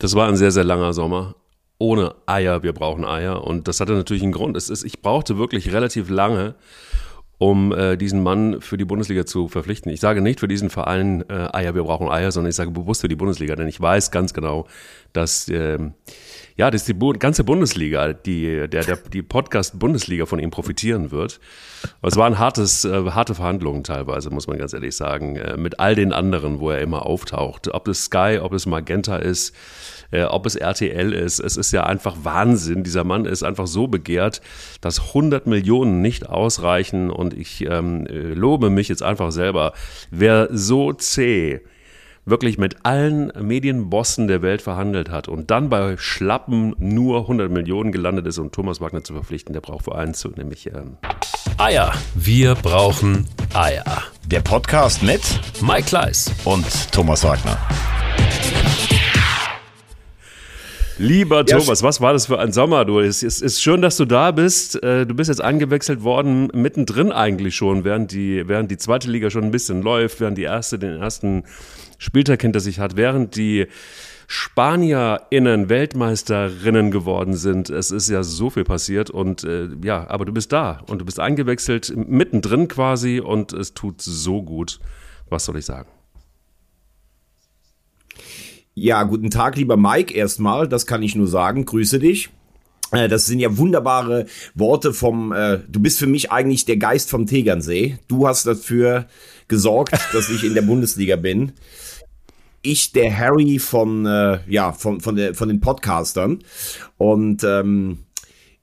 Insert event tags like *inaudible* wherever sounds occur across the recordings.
Das war ein sehr, sehr langer Sommer. Ohne Eier, wir brauchen Eier. Und das hatte natürlich einen Grund. Es ist, ich brauchte wirklich relativ lange, um äh, diesen Mann für die Bundesliga zu verpflichten. Ich sage nicht für diesen Verein äh, Eier, wir brauchen Eier, sondern ich sage bewusst für die Bundesliga, denn ich weiß ganz genau, dass äh, ja, dass die Bu ganze Bundesliga, die, der, der, die Podcast-Bundesliga von ihm profitieren wird. Es waren hartes, äh, harte Verhandlungen teilweise, muss man ganz ehrlich sagen, äh, mit all den anderen, wo er immer auftaucht. Ob es Sky, ob es Magenta ist, äh, ob es RTL ist. Es ist ja einfach Wahnsinn. Dieser Mann ist einfach so begehrt, dass 100 Millionen nicht ausreichen. Und ich ähm, äh, lobe mich jetzt einfach selber. Wer so zäh wirklich mit allen Medienbossen der Welt verhandelt hat und dann bei Schlappen nur 100 Millionen gelandet ist, um Thomas Wagner zu verpflichten, der braucht vor allem zu, nämlich ähm Eier. Wir brauchen Eier. Der Podcast mit Mike Kleiss und Thomas Wagner. Lieber ja, Thomas, was war das für ein Sommer? Du, es ist, ist schön, dass du da bist. Äh, du bist jetzt eingewechselt worden, mittendrin eigentlich schon, während die, während die zweite Liga schon ein bisschen läuft, während die erste den ersten Spieltag hinter sich hat, während die SpanierInnen Weltmeisterinnen geworden sind. Es ist ja so viel passiert und äh, ja, aber du bist da und du bist eingewechselt, mittendrin quasi und es tut so gut. Was soll ich sagen? Ja, guten Tag, lieber Mike, erstmal, das kann ich nur sagen. Grüße dich. Äh, das sind ja wunderbare Worte vom, äh, du bist für mich eigentlich der Geist vom Tegernsee. Du hast dafür gesorgt, *laughs* dass ich in der Bundesliga bin ich der Harry von, äh, ja, von, von, der, von den Podcastern. Und ähm,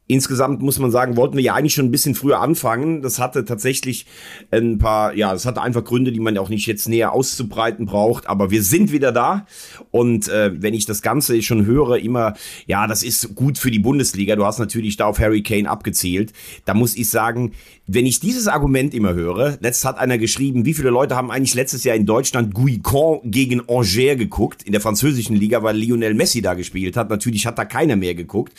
Insgesamt muss man sagen, wollten wir ja eigentlich schon ein bisschen früher anfangen. Das hatte tatsächlich ein paar, ja, das hatte einfach Gründe, die man auch nicht jetzt näher auszubreiten braucht. Aber wir sind wieder da. Und äh, wenn ich das Ganze schon höre, immer, ja, das ist gut für die Bundesliga. Du hast natürlich da auf Harry Kane abgezielt. Da muss ich sagen, wenn ich dieses Argument immer höre, letzt hat einer geschrieben, wie viele Leute haben eigentlich letztes Jahr in Deutschland Guican gegen Angers geguckt, in der französischen Liga, weil Lionel Messi da gespielt hat. Natürlich hat da keiner mehr geguckt.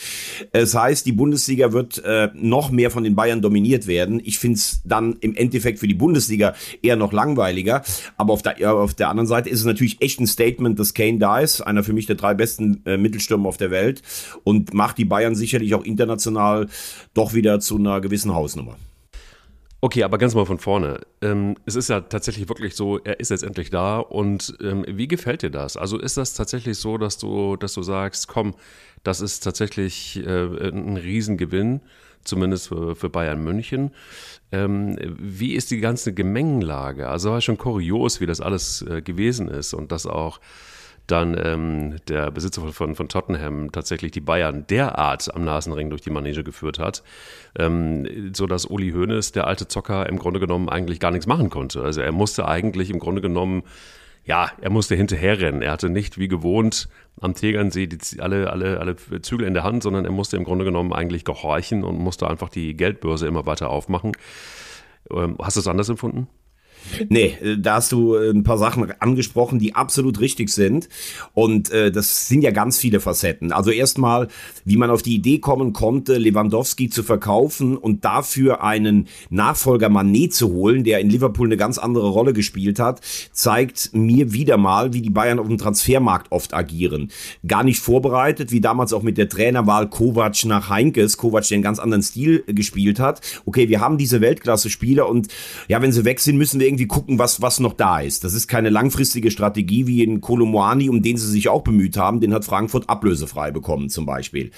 Es heißt, die Bundesliga wird äh, noch mehr von den Bayern dominiert werden. Ich finde es dann im Endeffekt für die Bundesliga eher noch langweiliger. Aber auf der, auf der anderen Seite ist es natürlich echt ein Statement, dass Kane da ist, einer für mich der drei besten äh, Mittelstürmer auf der Welt und macht die Bayern sicherlich auch international doch wieder zu einer gewissen Hausnummer. Okay, aber ganz mal von vorne. Ähm, es ist ja tatsächlich wirklich so, er ist jetzt endlich da und ähm, wie gefällt dir das? Also ist das tatsächlich so, dass du, dass du sagst, komm, das ist tatsächlich äh, ein Riesengewinn, zumindest für, für Bayern München. Ähm, wie ist die ganze Gemengenlage? Also war schon kurios, wie das alles äh, gewesen ist und dass auch dann ähm, der Besitzer von, von Tottenham tatsächlich die Bayern derart am Nasenring durch die Manege geführt hat, ähm, so dass Uli Hoeneß, der alte Zocker, im Grunde genommen eigentlich gar nichts machen konnte. Also er musste eigentlich im Grunde genommen ja, er musste hinterherrennen. Er hatte nicht wie gewohnt am Tegernsee die, alle, alle, alle Zügel in der Hand, sondern er musste im Grunde genommen eigentlich gehorchen und musste einfach die Geldbörse immer weiter aufmachen. Ähm, hast du es anders empfunden? Nee, äh, da hast du äh, ein paar Sachen angesprochen, die absolut richtig sind. Und äh, das sind ja ganz viele Facetten. Also erstmal, wie man auf die Idee kommen konnte, Lewandowski zu verkaufen und dafür einen Nachfolger Manet zu holen, der in Liverpool eine ganz andere Rolle gespielt hat, zeigt mir wieder mal, wie die Bayern auf dem Transfermarkt oft agieren. Gar nicht vorbereitet, wie damals auch mit der Trainerwahl Kovac nach Heinkes. Kovac, der einen ganz anderen Stil gespielt hat. Okay, wir haben diese Weltklasse-Spieler und ja, wenn sie weg sind, müssen wir irgendwie gucken, was, was noch da ist. Das ist keine langfristige Strategie wie in Kolomoani, um den sie sich auch bemüht haben. Den hat Frankfurt ablösefrei bekommen zum Beispiel.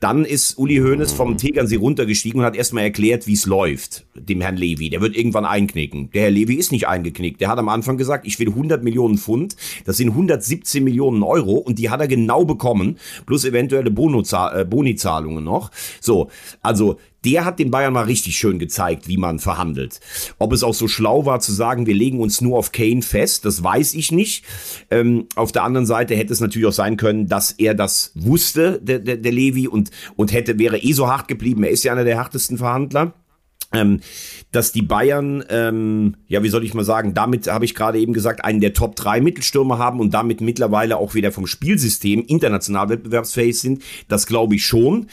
Dann ist Uli Hoeneß vom Tegernsee runtergestiegen und hat erstmal erklärt, wie es läuft, dem Herrn Levi. Der wird irgendwann einknicken. Der Herr Levi ist nicht eingeknickt. Der hat am Anfang gesagt, ich will 100 Millionen Pfund. Das sind 117 Millionen Euro und die hat er genau bekommen. Plus eventuelle äh, Boni-Zahlungen noch. So, also der hat den Bayern mal richtig schön gezeigt, wie man verhandelt. Ob es auch so schlau war zu sagen, wir legen uns nur auf Kane fest, das weiß ich nicht. Ähm, auf der anderen Seite hätte es natürlich auch sein können, dass er das wusste, der, der, der Levi, und, und hätte, wäre eh so hart geblieben. Er ist ja einer der härtesten Verhandler. Ähm, dass die Bayern, ähm, ja, wie soll ich mal sagen, damit habe ich gerade eben gesagt, einen der Top 3 Mittelstürmer haben und damit mittlerweile auch wieder vom Spielsystem international wettbewerbsfähig sind. Das glaube ich schon.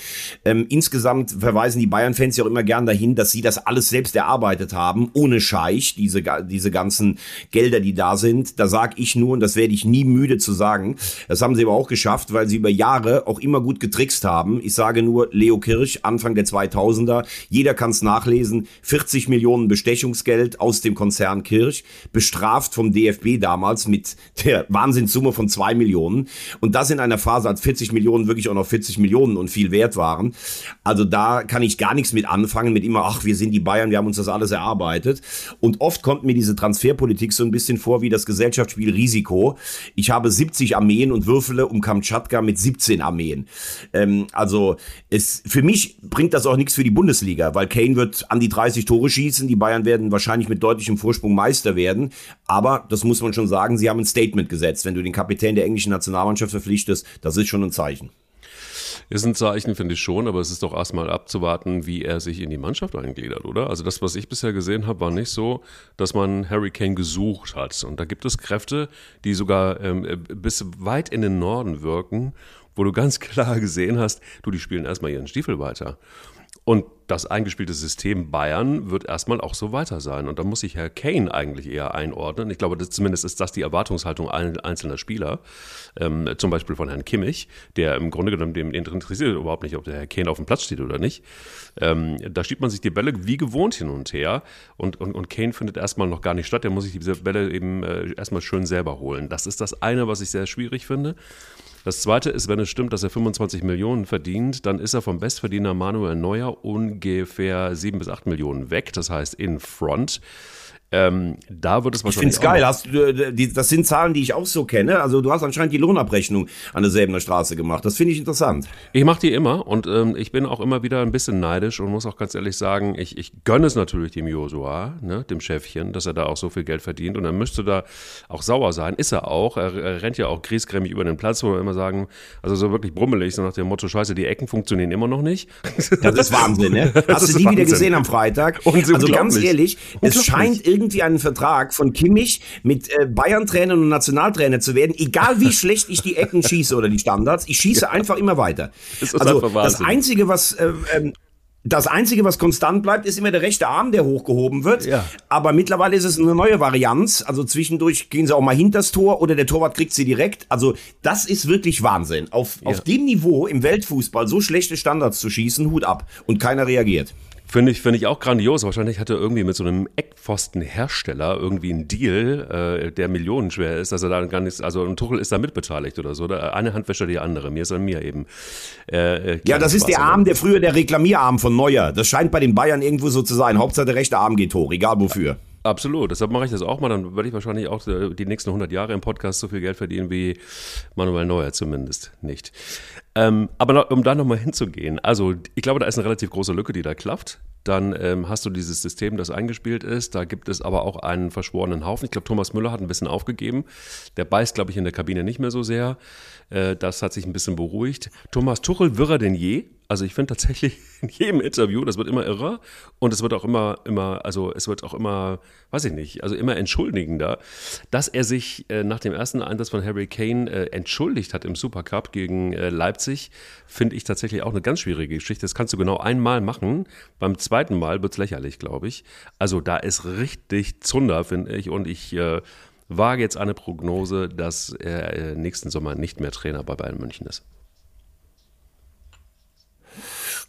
Ähm, insgesamt verweisen die Bayern-Fans ja auch immer gern dahin, dass sie das alles selbst erarbeitet haben, ohne Scheich, diese, diese ganzen Gelder, die da sind. Da sage ich nur, und das werde ich nie müde zu sagen, das haben sie aber auch geschafft, weil sie über Jahre auch immer gut getrickst haben. Ich sage nur, Leo Kirch, Anfang der 2000er, jeder kann es nachlesen, 40 50 Millionen Bestechungsgeld aus dem Konzern Kirch, bestraft vom DFB damals mit der Wahnsinnssumme von zwei Millionen. Und das in einer Phase, als 40 Millionen wirklich auch noch 40 Millionen und viel wert waren. Also da kann ich gar nichts mit anfangen, mit immer, ach, wir sind die Bayern, wir haben uns das alles erarbeitet. Und oft kommt mir diese Transferpolitik so ein bisschen vor wie das Gesellschaftsspiel Risiko. Ich habe 70 Armeen und würfele um Kamtschatka mit 17 Armeen. Ähm, also es, für mich bringt das auch nichts für die Bundesliga, weil Kane wird an die 30 Tore schießen. Die Bayern werden wahrscheinlich mit deutlichem Vorsprung Meister werden. Aber das muss man schon sagen, sie haben ein Statement gesetzt. Wenn du den Kapitän der englischen Nationalmannschaft verpflichtest, das ist schon ein Zeichen. Ist ein Zeichen, finde ich schon, aber es ist doch erstmal abzuwarten, wie er sich in die Mannschaft eingliedert, oder? Also das, was ich bisher gesehen habe, war nicht so, dass man Harry Kane gesucht hat. Und da gibt es Kräfte, die sogar ähm, bis weit in den Norden wirken, wo du ganz *laughs* klar gesehen hast, du, die spielen erstmal ihren Stiefel weiter. Und das eingespielte System Bayern wird erstmal auch so weiter sein. Und da muss sich Herr Kane eigentlich eher einordnen. Ich glaube, zumindest ist das die Erwartungshaltung einzelner Spieler. Ähm, zum Beispiel von Herrn Kimmich, der im Grunde genommen dem interessiert überhaupt nicht, ob der Herr Kane auf dem Platz steht oder nicht. Ähm, da schiebt man sich die Bälle wie gewohnt hin und her. Und, und, und Kane findet erstmal noch gar nicht statt. Der muss sich diese Bälle eben äh, erstmal schön selber holen. Das ist das eine, was ich sehr schwierig finde. Das zweite ist, wenn es stimmt, dass er 25 Millionen verdient, dann ist er vom Bestverdiener Manuel Neuer ungefähr 7 bis 8 Millionen weg. Das heißt in Front. Ähm, da wird es wahrscheinlich. Ich finde es geil. Hast, äh, die, das sind Zahlen, die ich auch so kenne. Also du hast anscheinend die Lohnabrechnung an der Säbener Straße gemacht. Das finde ich interessant. Ich mache die immer und ähm, ich bin auch immer wieder ein bisschen neidisch und muss auch ganz ehrlich sagen, ich, ich gönne es natürlich dem Josua, ne, dem Chefchen, dass er da auch so viel Geld verdient und er müsste da auch sauer sein. Ist er auch. Er, er rennt ja auch griesgrämig über den Platz, wo wir immer sagen, also so wirklich brummelig, so nach dem Motto, scheiße, die Ecken funktionieren immer noch nicht. Das ist Wahnsinn, ne? *laughs* Hast du die Wahnsinn. wieder gesehen am Freitag? Also ganz ehrlich, es scheint irgendwie irgendwie einen Vertrag von Kimmich mit äh, Bayern-Trainer und Nationaltrainer zu werden, egal wie *laughs* schlecht ich die Ecken schieße oder die Standards, ich schieße ja. einfach immer weiter. Das also das Einzige, was äh, ähm, das Einzige, was konstant bleibt, ist immer der rechte Arm, der hochgehoben wird. Ja. Aber mittlerweile ist es eine neue Varianz. Also zwischendurch gehen sie auch mal hinters Tor oder der Torwart kriegt sie direkt. Also das ist wirklich Wahnsinn. Auf, ja. auf dem Niveau im Weltfußball so schlechte Standards zu schießen, Hut ab. Und keiner reagiert. Finde ich, finde ich auch grandios. Wahrscheinlich hatte er irgendwie mit so einem Eckpfostenhersteller irgendwie einen Deal, äh, der millionenschwer ist, dass er da gar nichts, also ein Tuchel ist da mitbeteiligt oder so. Eine Hand wäscht die andere. Mir ist an mir eben. Äh, äh ja, das ist der Arm, der früher der Reklamierarm von Neuer. Das scheint bei den Bayern irgendwo so zu sein. Hauptsache der rechte Arm geht hoch, egal wofür. Absolut, deshalb mache ich das auch mal. Dann werde ich wahrscheinlich auch äh, die nächsten 100 Jahre im Podcast so viel Geld verdienen wie Manuel Neuer zumindest nicht. Ähm, aber noch, um da nochmal hinzugehen, also ich glaube, da ist eine relativ große Lücke, die da klafft. Dann ähm, hast du dieses System, das eingespielt ist. Da gibt es aber auch einen verschworenen Haufen. Ich glaube, Thomas Müller hat ein bisschen aufgegeben. Der beißt, glaube ich, in der Kabine nicht mehr so sehr. Äh, das hat sich ein bisschen beruhigt. Thomas Tuchel wirrer denn je. Also ich finde tatsächlich *laughs* in jedem Interview, das wird immer irrer und es wird auch immer, immer, also es wird auch immer, weiß ich nicht, also immer entschuldigender, dass er sich äh, nach dem ersten Einsatz von Harry Kane äh, entschuldigt hat im Supercup gegen Leipzig, finde ich tatsächlich auch eine ganz schwierige Geschichte. Das kannst du genau einmal machen. Beim zweiten Mal wird es lächerlich, glaube ich. Also da ist richtig Zunder, finde ich. Und ich äh, wage jetzt eine Prognose, dass er äh, nächsten Sommer nicht mehr Trainer bei Bayern München ist.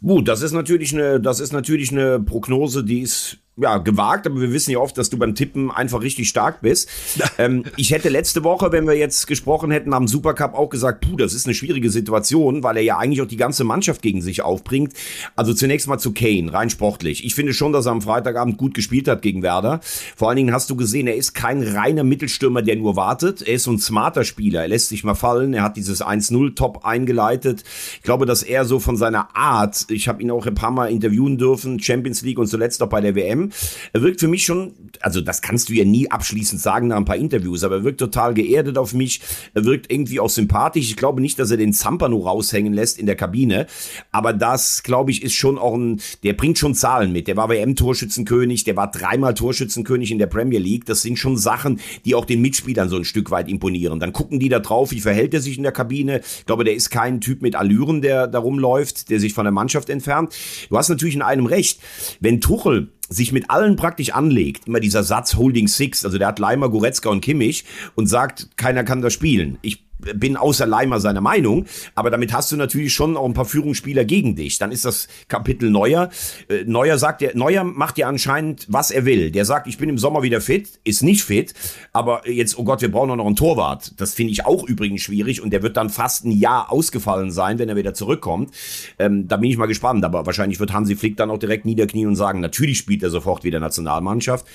Gut, das ist natürlich eine, das ist natürlich eine Prognose, die ist ja, gewagt, aber wir wissen ja oft, dass du beim Tippen einfach richtig stark bist. *laughs* ähm, ich hätte letzte Woche, wenn wir jetzt gesprochen hätten am Supercup, auch gesagt, puh, das ist eine schwierige Situation, weil er ja eigentlich auch die ganze Mannschaft gegen sich aufbringt. Also zunächst mal zu Kane, rein sportlich. Ich finde schon, dass er am Freitagabend gut gespielt hat gegen Werder. Vor allen Dingen hast du gesehen, er ist kein reiner Mittelstürmer, der nur wartet. Er ist so ein smarter Spieler. Er lässt sich mal fallen. Er hat dieses 1-0-Top eingeleitet. Ich glaube, dass er so von seiner Art. Ich habe ihn auch ein paar Mal interviewen dürfen, Champions League und zuletzt auch bei der WM. Er wirkt für mich schon, also das kannst du ja nie abschließend sagen nach ein paar Interviews, aber er wirkt total geerdet auf mich. Er wirkt irgendwie auch sympathisch. Ich glaube nicht, dass er den Zampano raushängen lässt in der Kabine, aber das, glaube ich, ist schon auch ein, der bringt schon Zahlen mit. Der war WM-Torschützenkönig, der war dreimal Torschützenkönig in der Premier League. Das sind schon Sachen, die auch den Mitspielern so ein Stück weit imponieren. Dann gucken die da drauf, wie verhält er sich in der Kabine. Ich glaube, der ist kein Typ mit Allüren, der da rumläuft, der sich von der Mannschaft entfernt. Du hast natürlich in einem recht. Wenn Tuchel sich mit allen praktisch anlegt, immer dieser Satz Holding Six, also der hat Leimer, Goretzka und Kimmich und sagt, keiner kann das spielen. Ich bin außer Leimer seiner Meinung, aber damit hast du natürlich schon auch ein paar Führungsspieler gegen dich. Dann ist das Kapitel Neuer. Äh, Neuer sagt ja, Neuer macht ja anscheinend, was er will. Der sagt, ich bin im Sommer wieder fit, ist nicht fit, aber jetzt, oh Gott, wir brauchen noch einen Torwart. Das finde ich auch übrigens schwierig und der wird dann fast ein Jahr ausgefallen sein, wenn er wieder zurückkommt. Ähm, da bin ich mal gespannt, aber wahrscheinlich wird Hansi Flick dann auch direkt niederknien und sagen, natürlich spielt er sofort wieder Nationalmannschaft.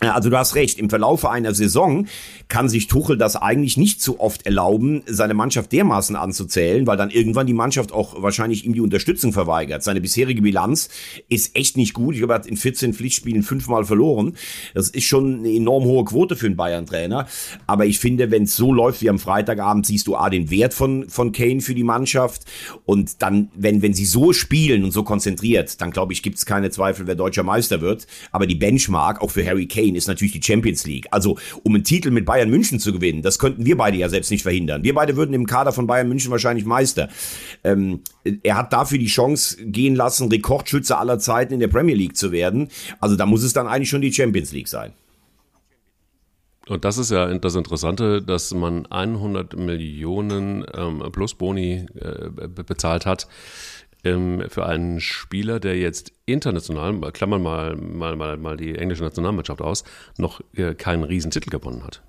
Also du hast recht, im Verlaufe einer Saison kann sich Tuchel das eigentlich nicht so oft erlauben, seine Mannschaft dermaßen anzuzählen, weil dann irgendwann die Mannschaft auch wahrscheinlich ihm die Unterstützung verweigert. Seine bisherige Bilanz ist echt nicht gut. Ich glaube, er hat in 14 Pflichtspielen fünfmal verloren. Das ist schon eine enorm hohe Quote für einen Bayern-Trainer. Aber ich finde, wenn es so läuft wie am Freitagabend, siehst du A, den Wert von, von Kane für die Mannschaft. Und dann, wenn, wenn sie so spielen und so konzentriert, dann glaube ich, gibt es keine Zweifel, wer deutscher Meister wird. Aber die Benchmark, auch für Harry Kane, Kane ist natürlich die Champions League. Also, um einen Titel mit Bayern München zu gewinnen, das könnten wir beide ja selbst nicht verhindern. Wir beide würden im Kader von Bayern München wahrscheinlich Meister. Ähm, er hat dafür die Chance gehen lassen, Rekordschütze aller Zeiten in der Premier League zu werden. Also, da muss es dann eigentlich schon die Champions League sein. Und das ist ja das Interessante, dass man 100 Millionen ähm, plus Boni äh, bezahlt hat ähm, für einen Spieler, der jetzt international, klammern mal, mal, mal, mal die englische Nationalmannschaft aus, noch äh, keinen Riesentitel gewonnen hat.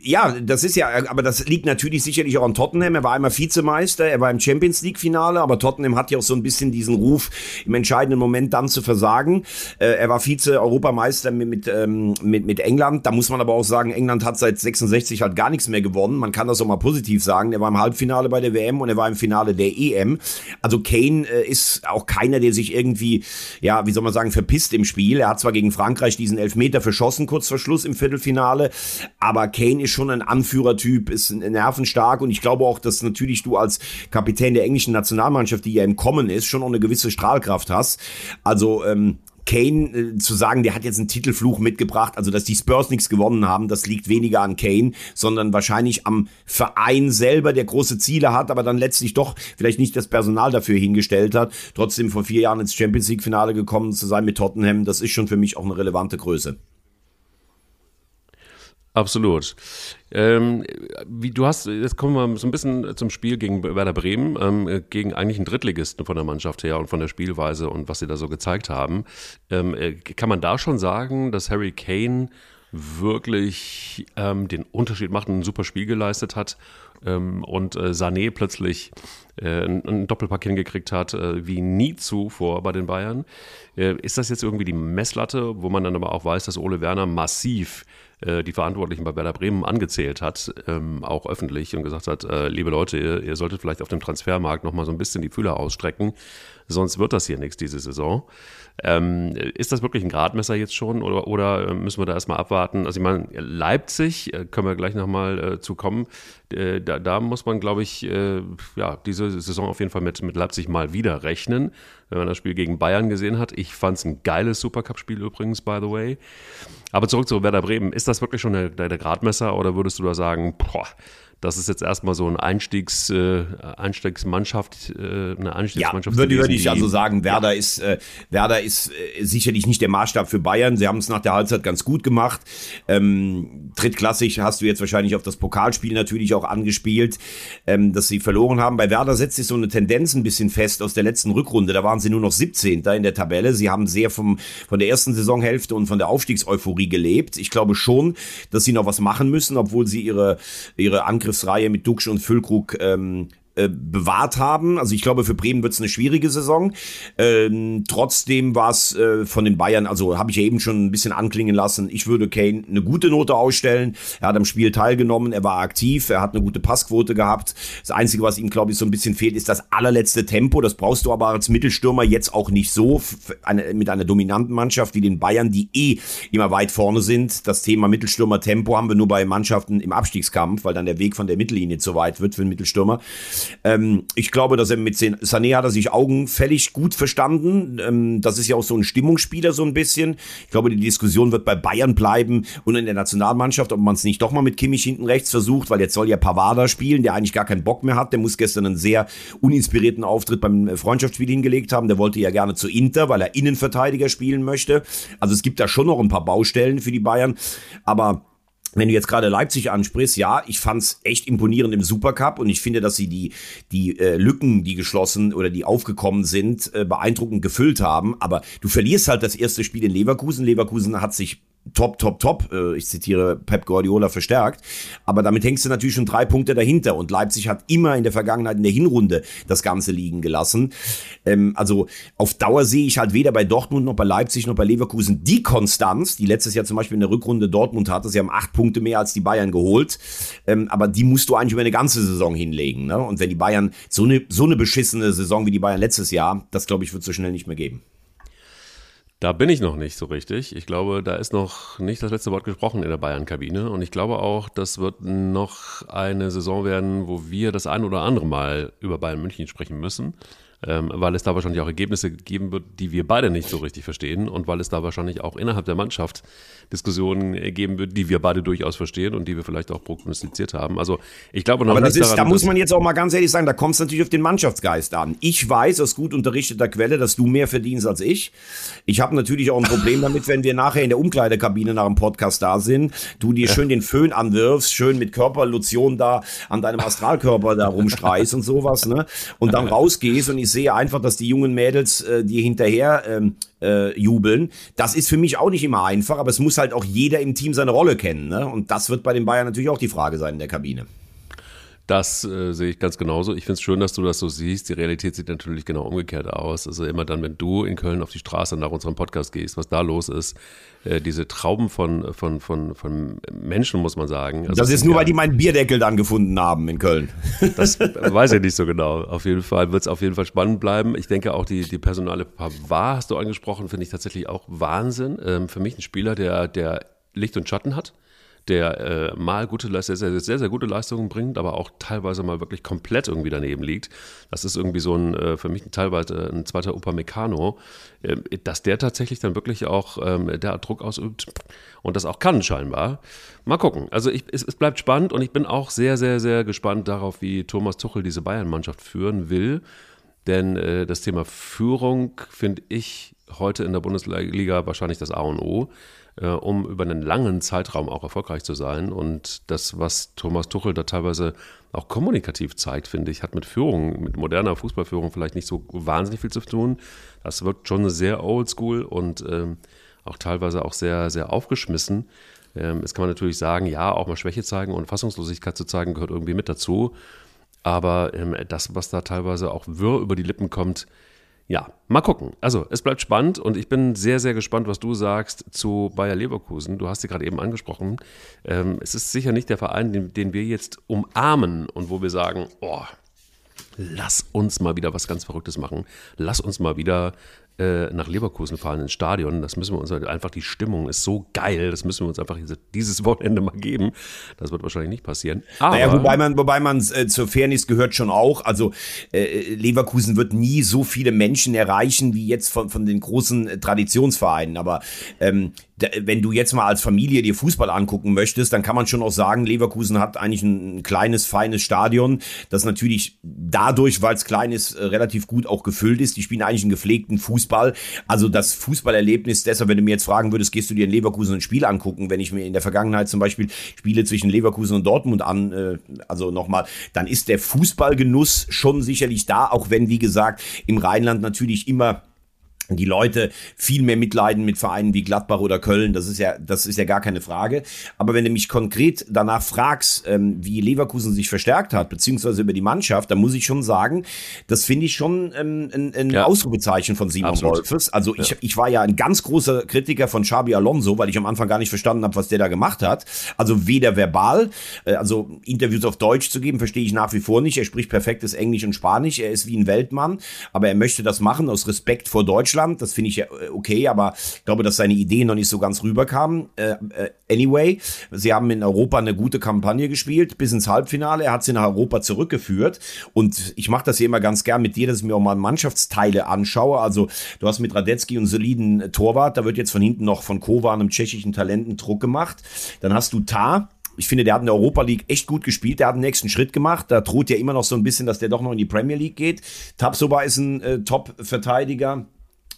Ja, das ist ja, aber das liegt natürlich sicherlich auch an Tottenham. Er war einmal Vizemeister, er war im Champions League Finale, aber Tottenham hat ja auch so ein bisschen diesen Ruf, im entscheidenden Moment dann zu versagen. Äh, er war Vize-Europameister mit, mit, ähm, mit, mit England. Da muss man aber auch sagen, England hat seit 66 halt gar nichts mehr gewonnen. Man kann das auch mal positiv sagen. Er war im Halbfinale bei der WM und er war im Finale der EM. Also Kane äh, ist auch keiner, der sich irgendwie, ja, wie soll man sagen, verpisst im Spiel. Er hat zwar gegen Frankreich diesen Elfmeter verschossen, kurz vor Schluss im Viertelfinale, aber Kane ist schon ein Anführertyp, ist nervenstark und ich glaube auch, dass natürlich du als Kapitän der englischen Nationalmannschaft, die ja im Kommen ist, schon auch eine gewisse Strahlkraft hast. Also ähm, Kane äh, zu sagen, der hat jetzt einen Titelfluch mitgebracht, also dass die Spurs nichts gewonnen haben, das liegt weniger an Kane, sondern wahrscheinlich am Verein selber, der große Ziele hat, aber dann letztlich doch vielleicht nicht das Personal dafür hingestellt hat. Trotzdem vor vier Jahren ins Champions League Finale gekommen zu sein mit Tottenham, das ist schon für mich auch eine relevante Größe. Absolut. Ähm, wie du hast, jetzt kommen wir so ein bisschen zum Spiel gegen Werder Bremen, ähm, gegen eigentlich einen Drittligisten von der Mannschaft her und von der Spielweise und was sie da so gezeigt haben. Ähm, äh, kann man da schon sagen, dass Harry Kane wirklich ähm, den Unterschied macht und ein super Spiel geleistet hat ähm, und äh, Sané plötzlich äh, einen Doppelpack hingekriegt hat, äh, wie nie zuvor bei den Bayern. Äh, ist das jetzt irgendwie die Messlatte, wo man dann aber auch weiß, dass Ole Werner massiv äh, die Verantwortlichen bei Werder Bremen angezählt hat, ähm, auch öffentlich und gesagt hat, äh, liebe Leute, ihr, ihr, solltet vielleicht auf dem Transfermarkt nochmal so ein bisschen die Fühler ausstrecken, sonst wird das hier nichts diese Saison. Ähm, ist das wirklich ein Gradmesser jetzt schon oder, oder äh, müssen wir da erstmal abwarten? Also ich meine, Leipzig, äh, können wir gleich nochmal äh, zu kommen, äh, da, da, muss man, glaube ich, äh, ja, diese Saison auf jeden Fall mit, mit Leipzig mal wieder rechnen, wenn man das Spiel gegen Bayern gesehen hat. Ich fand es ein geiles Supercup-Spiel übrigens, by the way. Aber zurück zu Werder Bremen, ist das wirklich schon der, der Gradmesser oder würdest du da sagen, boah, das ist jetzt erstmal so ein Einstiegs, äh, Einstiegsmannschaft, äh, eine Einstiegsmannschaft. Ja, würde, würde ich also sagen, Werder ja. ist, äh, Werder ist äh, sicherlich nicht der Maßstab für Bayern. Sie haben es nach der Halbzeit ganz gut gemacht. Ähm, drittklassig hast du jetzt wahrscheinlich auf das Pokalspiel natürlich auch angespielt, ähm, dass sie verloren haben. Bei Werder setzt sich so eine Tendenz ein bisschen fest aus der letzten Rückrunde. Da waren sie nur noch 17. in der Tabelle. Sie haben sehr vom, von der ersten Saisonhälfte und von der Aufstiegseuphorie gelebt. Ich glaube schon, dass sie noch was machen müssen, obwohl sie ihre, ihre Angriffe Angriffsreihe mit Duxch und Füllkrug ähm, äh, bewahrt haben. Also ich glaube, für Bremen wird es eine schwierige Saison. Ähm, trotzdem war es äh, von den Bayern, also habe ich ja eben schon ein bisschen anklingen lassen, ich würde Kane eine gute Note ausstellen. Er hat am Spiel teilgenommen, er war aktiv, er hat eine gute Passquote gehabt. Das Einzige, was ihm, glaube ich, so ein bisschen fehlt, ist das allerletzte Tempo. Das brauchst du aber als Mittelstürmer jetzt auch nicht so eine, mit einer dominanten Mannschaft wie den Bayern, die eh immer weit vorne sind. Das Thema Mittelstürmer-Tempo haben wir nur bei Mannschaften im Abstiegskampf, weil dann der Weg von der Mittellinie zu weit wird für einen Mittelstürmer. Ähm, ich glaube, dass er mit Sané hat er sich augenfällig gut verstanden. Ähm, das ist ja auch so ein Stimmungsspieler so ein bisschen. Ich glaube, die Diskussion wird bei Bayern bleiben und in der Nationalmannschaft, ob man es nicht doch mal mit Kimmich hinten rechts versucht, weil jetzt soll ja Pavada spielen, der eigentlich gar keinen Bock mehr hat. Der muss gestern einen sehr uninspirierten Auftritt beim Freundschaftsspiel hingelegt haben. Der wollte ja gerne zu Inter, weil er Innenverteidiger spielen möchte. Also es gibt da schon noch ein paar Baustellen für die Bayern, aber wenn du jetzt gerade Leipzig ansprichst, ja, ich fand's echt imponierend im Supercup und ich finde, dass sie die die äh, Lücken, die geschlossen oder die aufgekommen sind, äh, beeindruckend gefüllt haben. Aber du verlierst halt das erste Spiel in Leverkusen. Leverkusen hat sich top, top, top, äh, ich zitiere Pep Guardiola verstärkt, aber damit hängst du natürlich schon drei Punkte dahinter und Leipzig hat immer in der Vergangenheit in der Hinrunde das Ganze liegen gelassen. Ähm, also auf Dauer sehe ich halt weder bei Dortmund noch bei Leipzig noch bei Leverkusen die Konstanz, die letztes Jahr zum Beispiel in der Rückrunde Dortmund hatte, sie haben acht Punkte mehr als die Bayern geholt, ähm, aber die musst du eigentlich über eine ganze Saison hinlegen. Ne? Und wenn die Bayern so eine, so eine beschissene Saison wie die Bayern letztes Jahr, das glaube ich wird so schnell nicht mehr geben. Da bin ich noch nicht so richtig. Ich glaube, da ist noch nicht das letzte Wort gesprochen in der Bayern-Kabine. Und ich glaube auch, das wird noch eine Saison werden, wo wir das ein oder andere Mal über Bayern München sprechen müssen ähm, weil es da wahrscheinlich auch Ergebnisse geben wird, die wir beide nicht so richtig verstehen und weil es da wahrscheinlich auch innerhalb der Mannschaft Diskussionen geben wird, die wir beide durchaus verstehen und die wir vielleicht auch prognostiziert haben. Also ich glaube noch Aber das ist, daran, da muss man jetzt auch mal ganz ehrlich sagen, da kommt es natürlich auf den Mannschaftsgeist an. Ich weiß aus gut unterrichteter Quelle, dass du mehr verdienst als ich. Ich habe natürlich auch ein Problem damit, wenn wir nachher in der Umkleidekabine nach dem Podcast da sind, du dir schön den Föhn anwirfst, schön mit Körperlotion da an deinem Astralkörper da rumstreichst und sowas, ne? Und dann rausgehst und ich sehe einfach, dass die jungen Mädels äh, dir hinterher ähm, äh, jubeln. Das ist für mich auch nicht immer einfach, aber es muss halt auch jeder im Team seine Rolle kennen. Ne? Und das wird bei den Bayern natürlich auch die Frage sein in der Kabine. Das äh, sehe ich ganz genauso. Ich finde es schön, dass du das so siehst. Die Realität sieht natürlich genau umgekehrt aus. Also immer dann, wenn du in Köln auf die Straße nach unserem Podcast gehst, was da los ist, äh, diese Trauben von, von, von, von Menschen, muss man sagen. Also das ist nur, ja, weil die meinen Bierdeckel dann gefunden haben in Köln. *laughs* Das weiß ich nicht so genau. Auf jeden Fall wird es auf jeden Fall spannend bleiben. Ich denke auch die, die personale Pavard hast du angesprochen, finde ich tatsächlich auch Wahnsinn. Ähm, für mich ein Spieler, der, der Licht und Schatten hat der äh, mal gute sehr, sehr, sehr, sehr gute Leistungen bringt, aber auch teilweise mal wirklich komplett irgendwie daneben liegt. Das ist irgendwie so ein, äh, für mich teilweise ein zweiter Upamecano, äh, dass der tatsächlich dann wirklich auch ähm, der Druck ausübt und das auch kann scheinbar. Mal gucken. Also ich, es, es bleibt spannend und ich bin auch sehr, sehr, sehr gespannt darauf, wie Thomas Tuchel diese Bayern-Mannschaft führen will. Denn äh, das Thema Führung finde ich heute in der Bundesliga wahrscheinlich das A und O äh, um über einen langen Zeitraum auch erfolgreich zu sein. Und das, was Thomas Tuchel da teilweise auch kommunikativ zeigt, finde ich, hat mit Führung, mit moderner Fußballführung vielleicht nicht so wahnsinnig viel zu tun. Das wirkt schon sehr oldschool und ähm, auch teilweise auch sehr, sehr aufgeschmissen. Ähm, jetzt kann man natürlich sagen, ja, auch mal Schwäche zeigen und Fassungslosigkeit zu zeigen, gehört irgendwie mit dazu. Aber ähm, das, was da teilweise auch wirr über die Lippen kommt, ja, mal gucken. Also, es bleibt spannend und ich bin sehr, sehr gespannt, was du sagst zu Bayer Leverkusen. Du hast sie gerade eben angesprochen. Ähm, es ist sicher nicht der Verein, den, den, wir jetzt umarmen und wo wir sagen, oh, lass uns mal wieder was ganz Verrücktes machen. Lass uns mal wieder äh, nach Leverkusen fahren ins Stadion. Das müssen wir uns halt einfach, die Stimmung ist so geil, das müssen wir uns einfach diese, dieses Wochenende mal geben. Das wird wahrscheinlich nicht passieren. Aber, naja, wobei man, wobei man äh, zur Fairness gehört schon auch. Also äh, Leverkusen wird nie so viele Menschen erreichen wie jetzt von, von den großen äh, Traditionsvereinen. Aber ähm, wenn du jetzt mal als Familie dir Fußball angucken möchtest, dann kann man schon auch sagen, Leverkusen hat eigentlich ein kleines, feines Stadion, das natürlich dadurch, weil es klein ist, äh, relativ gut auch gefüllt ist. Die spielen eigentlich einen gepflegten Fußball. Also das Fußballerlebnis, deshalb, wenn du mir jetzt fragen würdest, gehst du dir in Leverkusen ein Spiel angucken, wenn ich mir in der Vergangenheit zum Beispiel Spiele zwischen Leverkusen und Dortmund an, äh, also nochmal, dann ist der Fußballgenuss schon sicherlich da, auch wenn, wie gesagt, im Rheinland natürlich immer die Leute viel mehr mitleiden mit Vereinen wie Gladbach oder Köln, das ist ja, das ist ja gar keine Frage. Aber wenn du mich konkret danach fragst, ähm, wie Leverkusen sich verstärkt hat, beziehungsweise über die Mannschaft, dann muss ich schon sagen, das finde ich schon ähm, ein, ein ja. Ausrufezeichen von Simon Absolut. Wolfes. Also ich, ja. ich war ja ein ganz großer Kritiker von Xabi Alonso, weil ich am Anfang gar nicht verstanden habe, was der da gemacht hat. Also weder verbal, äh, also Interviews auf Deutsch zu geben, verstehe ich nach wie vor nicht. Er spricht perfektes Englisch und Spanisch, er ist wie ein Weltmann, aber er möchte das machen aus Respekt vor Deutschland Deutschland. Das finde ich ja äh, okay, aber ich glaube, dass seine Ideen noch nicht so ganz rüberkamen. Äh, äh, anyway, sie haben in Europa eine gute Kampagne gespielt, bis ins Halbfinale. Er hat sie nach Europa zurückgeführt. Und ich mache das hier immer ganz gern mit dir, dass ich mir auch mal Mannschaftsteile anschaue. Also du hast mit Radetzky und soliden Torwart, da wird jetzt von hinten noch von Kovan, einem tschechischen Talenten Druck gemacht. Dann hast du Tar, ich finde, der hat in der Europa League echt gut gespielt. Der hat den nächsten Schritt gemacht. Da droht ja immer noch so ein bisschen, dass der doch noch in die Premier League geht. Tapsoba ist ein äh, Top-Verteidiger.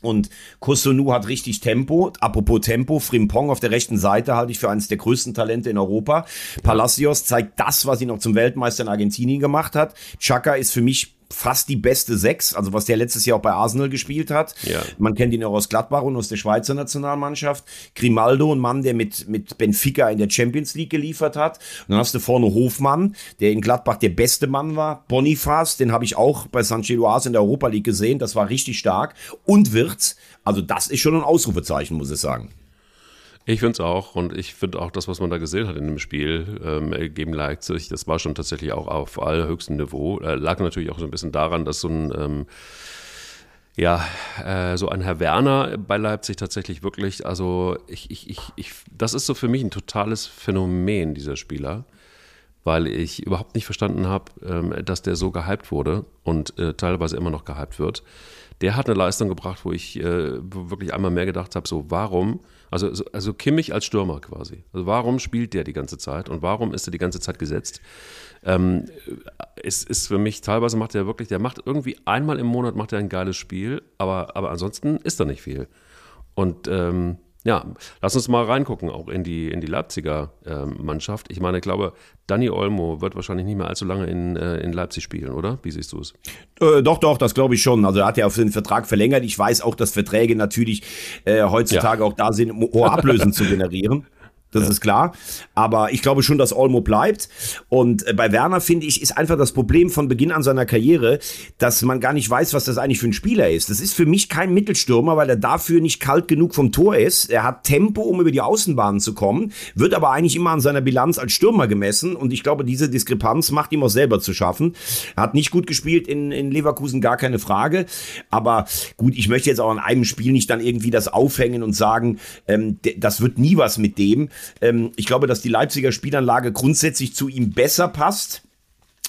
Und Kusunu hat richtig Tempo. Apropos Tempo, Frimpong auf der rechten Seite halte ich für eines der größten Talente in Europa. Palacios zeigt das, was ihn noch zum Weltmeister in Argentinien gemacht hat. Chaka ist für mich fast die beste Sechs, also was der letztes Jahr auch bei Arsenal gespielt hat. Ja. Man kennt ihn auch aus Gladbach und aus der Schweizer Nationalmannschaft. Grimaldo, ein Mann, der mit, mit Benfica in der Champions League geliefert hat. Und dann hast du vorne Hofmann, der in Gladbach der beste Mann war. Bonifaz, den habe ich auch bei San Geloise in der Europa League gesehen. Das war richtig stark. Und Wirtz, also das ist schon ein Ausrufezeichen, muss ich sagen. Ich finde es auch und ich finde auch das, was man da gesehen hat in dem Spiel ähm, gegen Leipzig, das war schon tatsächlich auch auf allerhöchstem Niveau. Äh, lag natürlich auch so ein bisschen daran, dass so ein ähm, ja, äh, so ein Herr Werner bei Leipzig tatsächlich wirklich, also ich, ich, ich, ich, das ist so für mich ein totales Phänomen, dieser Spieler, weil ich überhaupt nicht verstanden habe, ähm, dass der so gehypt wurde und äh, teilweise immer noch gehypt wird. Der hat eine Leistung gebracht, wo ich äh, wirklich einmal mehr gedacht habe, so warum also, also Kimmich als Stürmer quasi. Also warum spielt der die ganze Zeit und warum ist er die ganze Zeit gesetzt? Ähm, es ist für mich, teilweise macht er wirklich, der macht irgendwie einmal im Monat macht er ein geiles Spiel, aber, aber ansonsten ist da nicht viel. Und ähm, ja, lass uns mal reingucken, auch in die, in die Leipziger äh, Mannschaft. Ich meine, ich glaube, Danny Olmo wird wahrscheinlich nicht mehr allzu lange in, äh, in Leipzig spielen, oder? Wie siehst du es? Äh, doch, doch, das glaube ich schon. Also er hat ja auf den Vertrag verlängert. Ich weiß auch, dass Verträge natürlich äh, heutzutage ja. auch da sind, um hohe Ablösen zu *laughs* generieren das ja. ist klar. Aber ich glaube schon, dass Olmo bleibt. Und äh, bei Werner, finde ich, ist einfach das Problem von Beginn an seiner Karriere, dass man gar nicht weiß, was das eigentlich für ein Spieler ist. Das ist für mich kein Mittelstürmer, weil er dafür nicht kalt genug vom Tor ist. Er hat Tempo, um über die Außenbahnen zu kommen, wird aber eigentlich immer an seiner Bilanz als Stürmer gemessen. Und ich glaube, diese Diskrepanz macht ihm auch selber zu schaffen. Er hat nicht gut gespielt in, in Leverkusen, gar keine Frage. Aber gut, ich möchte jetzt auch an einem Spiel nicht dann irgendwie das aufhängen und sagen, ähm, das wird nie was mit dem. Ähm, ich glaube, dass die Leipziger Spielanlage grundsätzlich zu ihm besser passt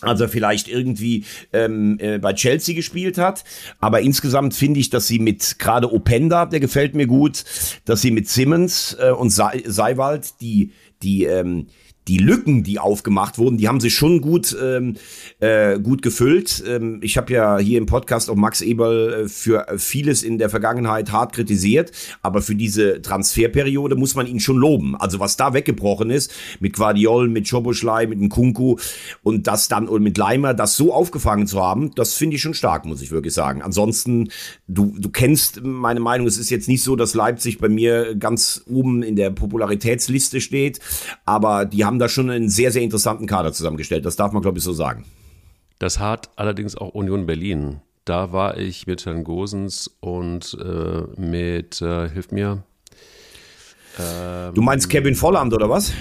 als er vielleicht irgendwie ähm, äh, bei Chelsea gespielt hat. Aber insgesamt finde ich, dass sie mit gerade Openda, der gefällt mir gut, dass sie mit Simmons äh, und Se Seiwald die die ähm, die Lücken, die aufgemacht wurden, die haben sich schon gut, ähm, äh, gut gefüllt. Ähm, ich habe ja hier im Podcast auch Max Eberl äh, für vieles in der Vergangenheit hart kritisiert, aber für diese Transferperiode muss man ihn schon loben. Also was da weggebrochen ist mit Guardiol, mit Choboschlei, mit dem Kunku und das dann und mit Leimer, das so aufgefangen zu haben, das finde ich schon stark, muss ich wirklich sagen. Ansonsten, du, du kennst meine Meinung, es ist jetzt nicht so, dass Leipzig bei mir ganz oben in der Popularitätsliste steht, aber die haben haben da schon einen sehr, sehr interessanten Kader zusammengestellt. Das darf man, glaube ich, so sagen. Das hat allerdings auch Union Berlin. Da war ich mit Herrn Gosens und äh, mit, äh, hilft mir. Ähm, du meinst Kevin Volland oder was?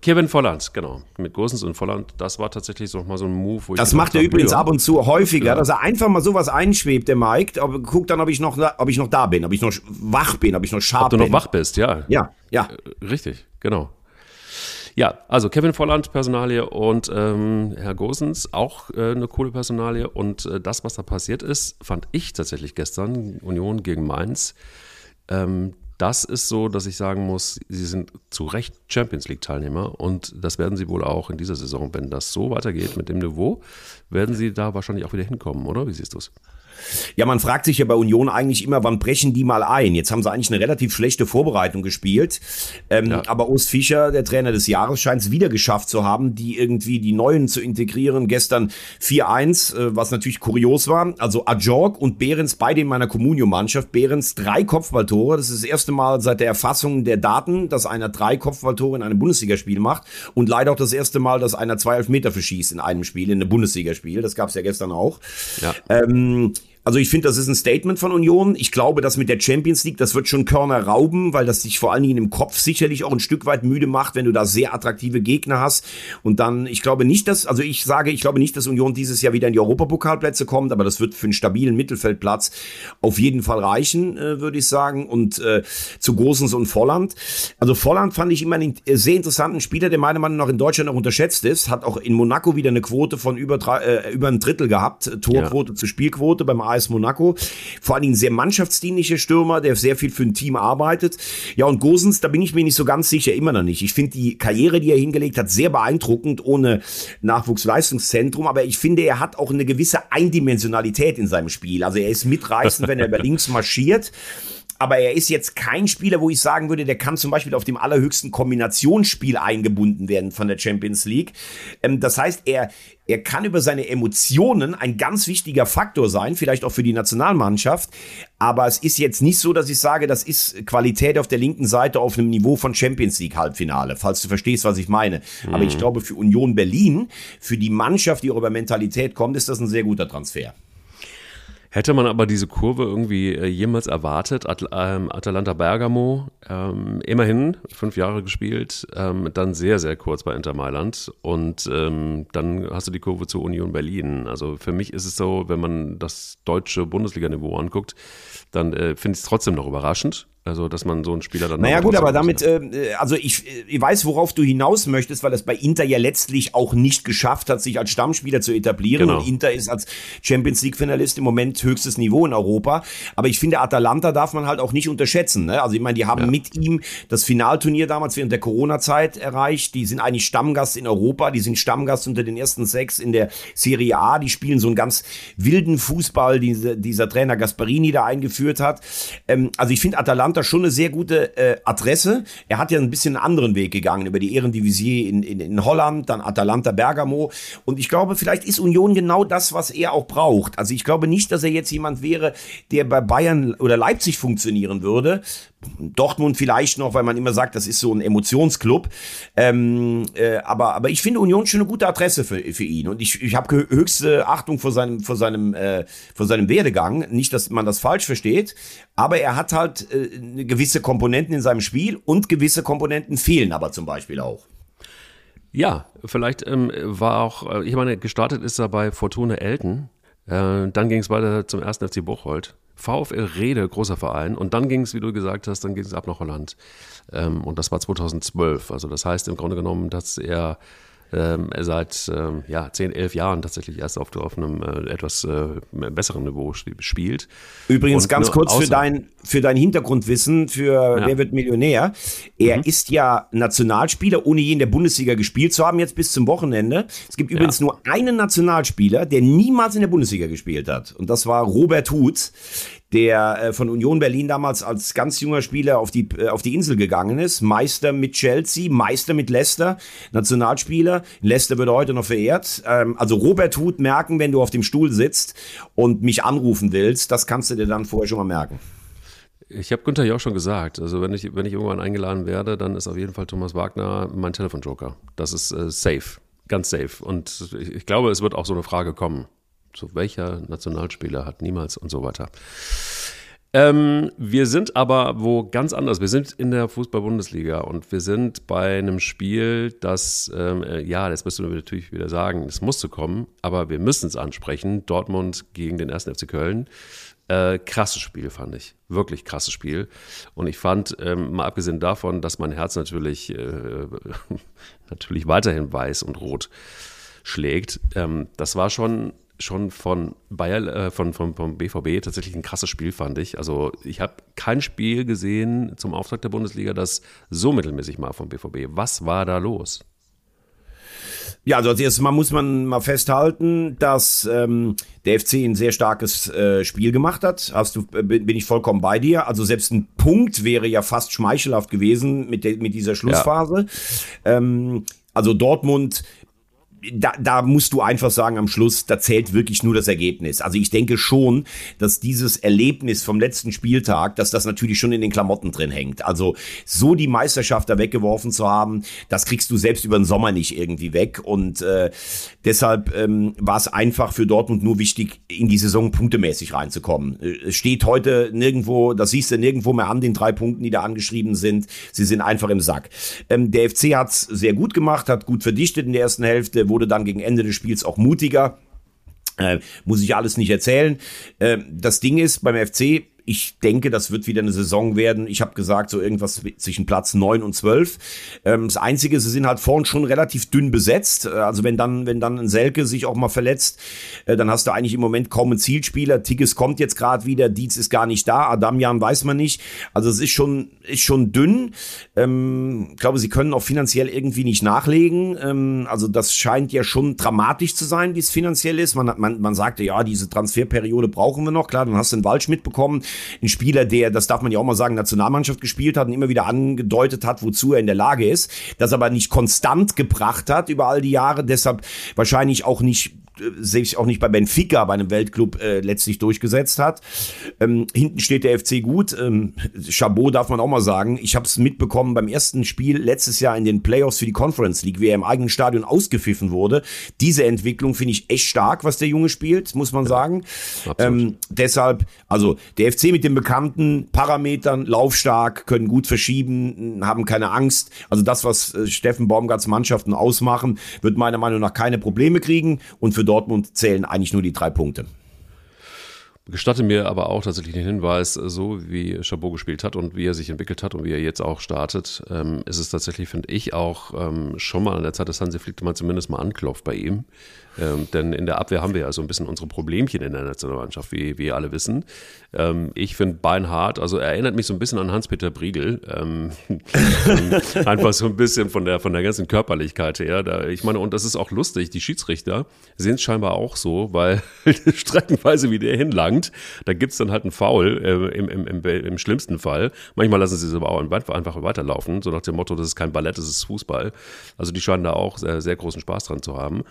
Kevin Volland, genau. Mit Gosens und Volland, das war tatsächlich so mal so ein Move. Wo das macht er übrigens ab und zu häufiger, ja. dass er einfach mal sowas einschwebt, der Mike. Aber guck dann, ob ich noch, ob ich noch da bin, ob ich noch wach bin, ob ich noch scharf bin. Ob du noch wach bist, ja. Ja, ja. Äh, richtig, genau. Ja, also Kevin Volland, Personalie und ähm, Herr Gosens, auch äh, eine coole Personalie. Und äh, das, was da passiert ist, fand ich tatsächlich gestern, Union gegen Mainz. Ähm, das ist so, dass ich sagen muss, sie sind zu Recht Champions League-Teilnehmer und das werden sie wohl auch in dieser Saison. Wenn das so weitergeht mit dem Niveau, werden sie da wahrscheinlich auch wieder hinkommen, oder? Wie siehst du es? Ja, man fragt sich ja bei Union eigentlich immer, wann brechen die mal ein? Jetzt haben sie eigentlich eine relativ schlechte Vorbereitung gespielt. Ähm, ja. Aber Urs Fischer, der Trainer des Jahres, scheint es wieder geschafft zu haben, die irgendwie die Neuen zu integrieren. Gestern 4-1, äh, was natürlich kurios war. Also Ajorg und Behrens, beide in meiner Communio-Mannschaft. Behrens drei Kopfballtore. Das ist das erste Mal seit der Erfassung der Daten, dass einer drei Kopfballtore in einem Bundesligaspiel macht. Und leider auch das erste Mal, dass einer zwei Elfmeter verschießt in einem Spiel, in einem Bundesligaspiel. Das gab es ja gestern auch. Ja. Ähm, also ich finde, das ist ein Statement von Union. Ich glaube, dass mit der Champions League, das wird schon Körner rauben, weil das dich vor allen Dingen im Kopf sicherlich auch ein Stück weit müde macht, wenn du da sehr attraktive Gegner hast. Und dann, ich glaube nicht, dass, also ich sage, ich glaube nicht, dass Union dieses Jahr wieder in die Europapokalplätze kommt, aber das wird für einen stabilen Mittelfeldplatz auf jeden Fall reichen, äh, würde ich sagen. Und äh, zu Gosens und Volland. Also Volland fand ich immer einen sehr interessanten Spieler, der meiner Meinung nach in Deutschland noch unterschätzt ist. Hat auch in Monaco wieder eine Quote von über, drei, äh, über ein Drittel gehabt, Torquote ja. zu Spielquote beim AS Monaco. Vor allen Dingen sehr mannschaftsdienlicher Stürmer, der sehr viel für ein Team arbeitet. Ja, und Gosens, da bin ich mir nicht so ganz sicher, immer noch nicht. Ich finde die Karriere, die er hingelegt hat, sehr beeindruckend, ohne Nachwuchsleistungszentrum. Aber ich finde, er hat auch eine gewisse Eindimensionalität in seinem Spiel. Also er ist mitreißend, wenn er über *laughs* links marschiert aber er ist jetzt kein Spieler, wo ich sagen würde, der kann zum Beispiel auf dem allerhöchsten Kombinationsspiel eingebunden werden von der Champions League. Ähm, das heißt, er, er kann über seine Emotionen ein ganz wichtiger Faktor sein, vielleicht auch für die Nationalmannschaft. Aber es ist jetzt nicht so, dass ich sage, das ist Qualität auf der linken Seite auf einem Niveau von Champions League Halbfinale, falls du verstehst, was ich meine. Mhm. Aber ich mhm. glaube, für Union Berlin, für die Mannschaft, die auch über Mentalität kommt, ist das ein sehr guter Transfer. Hätte man aber diese Kurve irgendwie äh, jemals erwartet, At ähm, Atalanta Bergamo, ähm, immerhin fünf Jahre gespielt, ähm, dann sehr, sehr kurz bei Inter Mailand und ähm, dann hast du die Kurve zur Union Berlin. Also für mich ist es so, wenn man das deutsche Bundesliga-Niveau anguckt, dann äh, finde ich es trotzdem noch überraschend. Also, dass man so einen Spieler dann. Naja, gut, aber damit, äh, also ich, ich weiß, worauf du hinaus möchtest, weil das bei Inter ja letztlich auch nicht geschafft hat, sich als Stammspieler zu etablieren. Genau. Und Inter ist als Champions League-Finalist im Moment höchstes Niveau in Europa. Aber ich finde, Atalanta darf man halt auch nicht unterschätzen. Ne? Also, ich meine, die haben ja. mit ihm das Finalturnier damals während der Corona-Zeit erreicht. Die sind eigentlich Stammgast in Europa. Die sind Stammgast unter den ersten sechs in der Serie A. Die spielen so einen ganz wilden Fußball, diese, dieser Trainer Gasparini da eingeführt hat. Ähm, also, ich finde, Atalanta Atalanta schon eine sehr gute äh, Adresse. Er hat ja ein bisschen einen anderen Weg gegangen über die Ehrendivisie in, in, in Holland, dann Atalanta Bergamo. Und ich glaube, vielleicht ist Union genau das, was er auch braucht. Also ich glaube nicht, dass er jetzt jemand wäre, der bei Bayern oder Leipzig funktionieren würde. Dortmund vielleicht noch, weil man immer sagt, das ist so ein Emotionsclub. Ähm, äh, aber, aber ich finde Union schon eine gute Adresse für, für ihn. Und ich, ich habe höchste Achtung vor seinem, vor, seinem, äh, vor seinem Werdegang. Nicht, dass man das falsch versteht, aber er hat halt äh, gewisse Komponenten in seinem Spiel und gewisse Komponenten fehlen aber zum Beispiel auch. Ja, vielleicht ähm, war auch, äh, ich meine, gestartet ist er bei Fortuna Elten. Äh, dann ging es weiter zum ersten FC Bocholt. VfL Rede, großer Verein. Und dann ging es, wie du gesagt hast, dann ging es ab nach Holland. Ähm, und das war 2012. Also das heißt im Grunde genommen, dass er ähm, seit ähm, ja, 10, 11 Jahren tatsächlich erst auf, auf einem äh, etwas äh, besseren Niveau spielt. Übrigens Und ganz kurz für dein, für dein Hintergrundwissen, für ja. Wer wird Millionär. Er mhm. ist ja Nationalspieler, ohne je in der Bundesliga gespielt zu haben, jetzt bis zum Wochenende. Es gibt übrigens ja. nur einen Nationalspieler, der niemals in der Bundesliga gespielt hat. Und das war Robert Huth der äh, von Union Berlin damals als ganz junger Spieler auf die, äh, auf die Insel gegangen ist. Meister mit Chelsea, Meister mit Leicester, Nationalspieler. Leicester wird heute noch verehrt. Ähm, also Robert Huth merken, wenn du auf dem Stuhl sitzt und mich anrufen willst, das kannst du dir dann vorher schon mal merken. Ich habe Günther ja auch schon gesagt, also wenn ich, wenn ich irgendwann eingeladen werde, dann ist auf jeden Fall Thomas Wagner mein Telefonjoker. Das ist äh, safe, ganz safe. Und ich, ich glaube, es wird auch so eine Frage kommen so welcher Nationalspieler hat niemals und so weiter. Ähm, wir sind aber wo ganz anders. Wir sind in der Fußball-Bundesliga und wir sind bei einem Spiel, das, ähm, äh, ja, das wirst du natürlich wieder sagen, es musste kommen, aber wir müssen es ansprechen. Dortmund gegen den 1. FC Köln. Äh, krasses Spiel, fand ich. Wirklich krasses Spiel. Und ich fand, ähm, mal abgesehen davon, dass mein Herz natürlich, äh, *laughs* natürlich weiterhin weiß und rot schlägt, ähm, das war schon schon von Bayer, äh, von, von, vom BVB tatsächlich ein krasses Spiel, fand ich. Also ich habe kein Spiel gesehen zum Auftakt der Bundesliga, das so mittelmäßig war vom BVB. Was war da los? Ja, also als erstes Mal muss man mal festhalten, dass ähm, der FC ein sehr starkes äh, Spiel gemacht hat. Hast du, äh, bin ich vollkommen bei dir. Also selbst ein Punkt wäre ja fast schmeichelhaft gewesen mit, der, mit dieser Schlussphase. Ja. Ähm, also Dortmund da, da musst du einfach sagen, am Schluss, da zählt wirklich nur das Ergebnis. Also ich denke schon, dass dieses Erlebnis vom letzten Spieltag, dass das natürlich schon in den Klamotten drin hängt. Also so die Meisterschaft da weggeworfen zu haben, das kriegst du selbst über den Sommer nicht irgendwie weg. Und äh, deshalb ähm, war es einfach für Dortmund nur wichtig, in die Saison punktemäßig reinzukommen. Äh, es steht heute nirgendwo, das siehst du nirgendwo mehr an den drei Punkten, die da angeschrieben sind. Sie sind einfach im Sack. Ähm, der FC hat's sehr gut gemacht, hat gut verdichtet in der ersten Hälfte, wurde dann gegen Ende des Spiels auch mutiger. Äh, muss ich alles nicht erzählen. Äh, das Ding ist beim FC, ich denke, das wird wieder eine Saison werden. Ich habe gesagt, so irgendwas zwischen Platz neun und zwölf. Ähm, das Einzige, sie sind halt vorn schon relativ dünn besetzt. Äh, also wenn dann, wenn dann ein Selke sich auch mal verletzt, äh, dann hast du eigentlich im Moment kaum einen Zielspieler. Tigges kommt jetzt gerade wieder, Dietz ist gar nicht da, Adamian weiß man nicht. Also es ist schon, ist schon dünn. Ähm, ich glaube, sie können auch finanziell irgendwie nicht nachlegen. Ähm, also das scheint ja schon dramatisch zu sein, wie es finanziell ist. Man, man, man sagte, ja, diese Transferperiode brauchen wir noch. Klar, dann hast du den Waldschmidt bekommen ein Spieler, der, das darf man ja auch mal sagen, Nationalmannschaft gespielt hat und immer wieder angedeutet hat, wozu er in der Lage ist, das aber nicht konstant gebracht hat über all die Jahre, deshalb wahrscheinlich auch nicht sich auch nicht bei Benfica, bei einem Weltclub, äh, letztlich durchgesetzt hat. Ähm, hinten steht der FC gut. Ähm, Chabot darf man auch mal sagen. Ich habe es mitbekommen beim ersten Spiel letztes Jahr in den Playoffs für die Conference League, wie er im eigenen Stadion ausgepfiffen wurde. Diese Entwicklung finde ich echt stark, was der Junge spielt, muss man sagen. Ähm, deshalb, also der FC mit den bekannten Parametern, laufstark, können gut verschieben, haben keine Angst. Also das, was äh, Steffen Baumgarts Mannschaften ausmachen, wird meiner Meinung nach keine Probleme kriegen. Und für Dortmund zählen eigentlich nur die drei Punkte. Gestatte mir aber auch tatsächlich den Hinweis, so wie Chabot gespielt hat und wie er sich entwickelt hat und wie er jetzt auch startet, ähm, ist es tatsächlich, finde ich, auch ähm, schon mal an der Zeit, dass Hansi Flick mal zumindest mal anklopft bei ihm. Ähm, denn in der Abwehr haben wir ja so ein bisschen unsere Problemchen in der Nationalmannschaft, wie, wie alle wissen. Ähm, ich finde Beinhardt, also er erinnert mich so ein bisschen an Hans-Peter Briegel. Ähm, einfach so ein bisschen von der, von der ganzen Körperlichkeit her. Da, ich meine, und das ist auch lustig, die Schiedsrichter sehen es scheinbar auch so, weil *laughs* streckenweise, wie der hinlangt, da gibt es dann halt einen Foul äh, im, im, im, im, schlimmsten Fall. Manchmal lassen sie es aber auch einfach weiterlaufen, so nach dem Motto, das ist kein Ballett, das ist Fußball. Also die scheinen da auch sehr, sehr großen Spaß dran zu haben.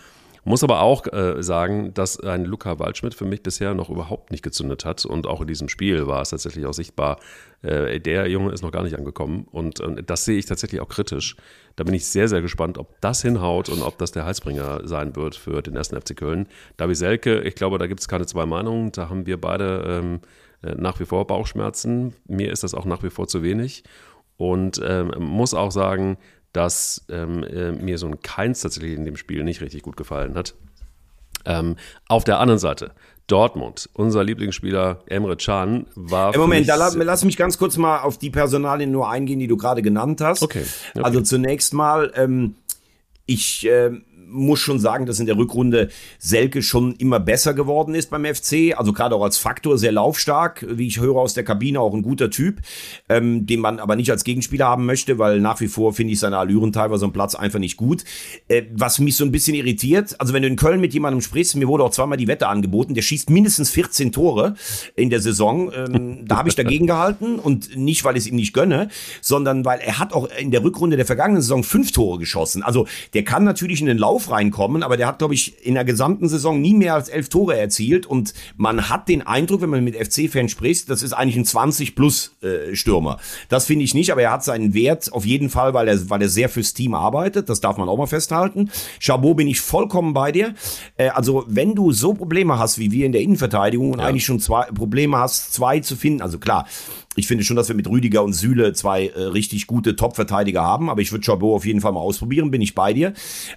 Muss aber auch äh, sagen, dass ein Luca Waldschmidt für mich bisher noch überhaupt nicht gezündet hat. Und auch in diesem Spiel war es tatsächlich auch sichtbar, äh, der Junge ist noch gar nicht angekommen. Und äh, das sehe ich tatsächlich auch kritisch. Da bin ich sehr, sehr gespannt, ob das hinhaut und ob das der Halsbringer sein wird für den ersten FC Köln. Davi Selke, ich glaube, da gibt es keine zwei Meinungen. Da haben wir beide ähm, äh, nach wie vor Bauchschmerzen. Mir ist das auch nach wie vor zu wenig. Und ähm, muss auch sagen, dass ähm, äh, mir so ein Keins tatsächlich in dem Spiel nicht richtig gut gefallen hat. Ähm, auf der anderen Seite, Dortmund, unser Lieblingsspieler Emre Can war. Im Moment, da lass, lass, mich ganz kurz mal auf die Personalien nur eingehen, die du gerade genannt hast. Okay. okay. Also zunächst mal, ähm, ich äh, muss schon sagen, dass in der Rückrunde Selke schon immer besser geworden ist beim FC. Also gerade auch als Faktor sehr laufstark, wie ich höre aus der Kabine, auch ein guter Typ, ähm, den man aber nicht als Gegenspieler haben möchte, weil nach wie vor finde ich seine Allüren teilweise am Platz einfach nicht gut. Äh, was mich so ein bisschen irritiert, also wenn du in Köln mit jemandem sprichst, mir wurde auch zweimal die Wette angeboten, der schießt mindestens 14 Tore in der Saison. Ähm, da habe ich dagegen gehalten und nicht, weil ich es ihm nicht gönne, sondern weil er hat auch in der Rückrunde der vergangenen Saison fünf Tore geschossen. Also der kann natürlich in den Lauf Lauf reinkommen, aber der hat, glaube ich, in der gesamten Saison nie mehr als elf Tore erzielt und man hat den Eindruck, wenn man mit FC-Fans spricht, das ist eigentlich ein 20-Plus-Stürmer. Äh, das finde ich nicht, aber er hat seinen Wert auf jeden Fall, weil er, weil er sehr fürs Team arbeitet, das darf man auch mal festhalten. Chabot bin ich vollkommen bei dir. Äh, also, wenn du so Probleme hast wie wir in der Innenverteidigung und ja. eigentlich schon zwei Probleme hast, zwei zu finden, also klar, ich finde schon, dass wir mit Rüdiger und Süle zwei äh, richtig gute Top-Verteidiger haben, aber ich würde Chabot auf jeden Fall mal ausprobieren, bin ich bei dir.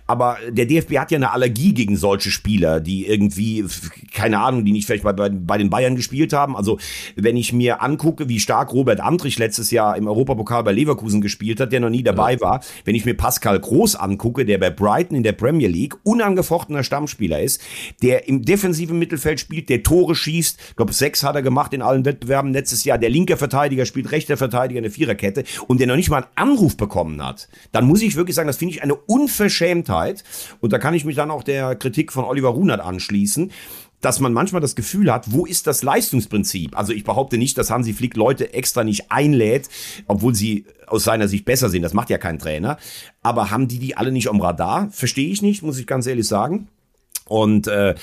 Aber der DFB hat ja eine Allergie gegen solche Spieler, die irgendwie, keine Ahnung, die nicht vielleicht bei, bei, bei den Bayern gespielt haben. Also wenn ich mir angucke, wie stark Robert Andrich letztes Jahr im Europapokal bei Leverkusen gespielt hat, der noch nie dabei ja. war, wenn ich mir Pascal Groß angucke, der bei Brighton in der Premier League unangefochtener Stammspieler ist, der im defensiven Mittelfeld spielt, der Tore schießt, ich glaube sechs hat er gemacht in allen Wettbewerben letztes Jahr, der linke Verteidiger spielt, rechter Verteidiger, eine Viererkette und der noch nicht mal einen Anruf bekommen hat, dann muss ich wirklich sagen, das finde ich eine Unverschämtheit. Und da kann ich mich dann auch der Kritik von Oliver Runert anschließen dass man manchmal das Gefühl hat, wo ist das Leistungsprinzip? Also ich behaupte nicht, dass Hansi Flick Leute extra nicht einlädt, obwohl sie aus seiner Sicht besser sind. Das macht ja kein Trainer. Aber haben die die alle nicht am Radar? Verstehe ich nicht, muss ich ganz ehrlich sagen. Und äh,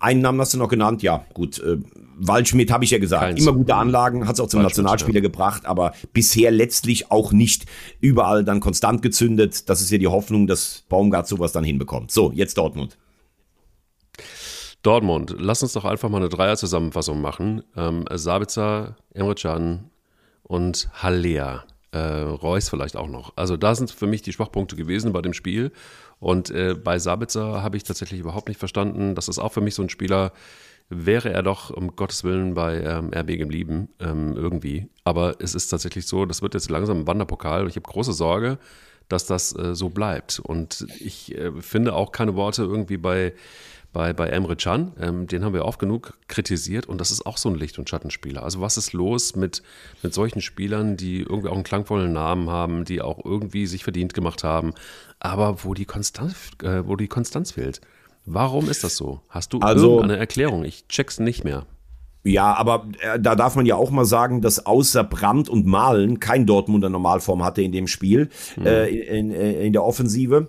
einen Namen hast du noch genannt, ja, gut. Äh, Waldschmidt habe ich ja gesagt. Keins. Immer gute Anlagen, hat es auch zum Nationalspieler ja. gebracht, aber bisher letztlich auch nicht überall dann konstant gezündet. Das ist ja die Hoffnung, dass Baumgart sowas dann hinbekommt. So, jetzt Dortmund. Dortmund, lass uns doch einfach mal eine Dreier-Zusammenfassung machen. Ähm, Sabitzer, Emre Can und Haller. Äh, Reus vielleicht auch noch. Also da sind für mich die Schwachpunkte gewesen bei dem Spiel. Und äh, bei Sabitzer habe ich tatsächlich überhaupt nicht verstanden. Das ist auch für mich so ein Spieler, wäre er doch um Gottes Willen bei ähm, RB geblieben, ähm, irgendwie. Aber es ist tatsächlich so, das wird jetzt langsam ein Wanderpokal und ich habe große Sorge, dass das äh, so bleibt. Und ich äh, finde auch keine Worte irgendwie bei bei, bei Emre Can. Ähm, den haben wir oft genug kritisiert und das ist auch so ein Licht- und Schattenspieler. Also was ist los mit, mit solchen Spielern, die irgendwie auch einen klangvollen Namen haben, die auch irgendwie sich verdient gemacht haben, aber wo die Konstanz, äh, wo die Konstanz fehlt? Warum ist das so? Hast du also, eine Erklärung? Ich check's nicht mehr. Ja, aber äh, da darf man ja auch mal sagen, dass außer Brand und Malen kein Dortmunder Normalform hatte in dem Spiel, mhm. äh, in, in, in der Offensive.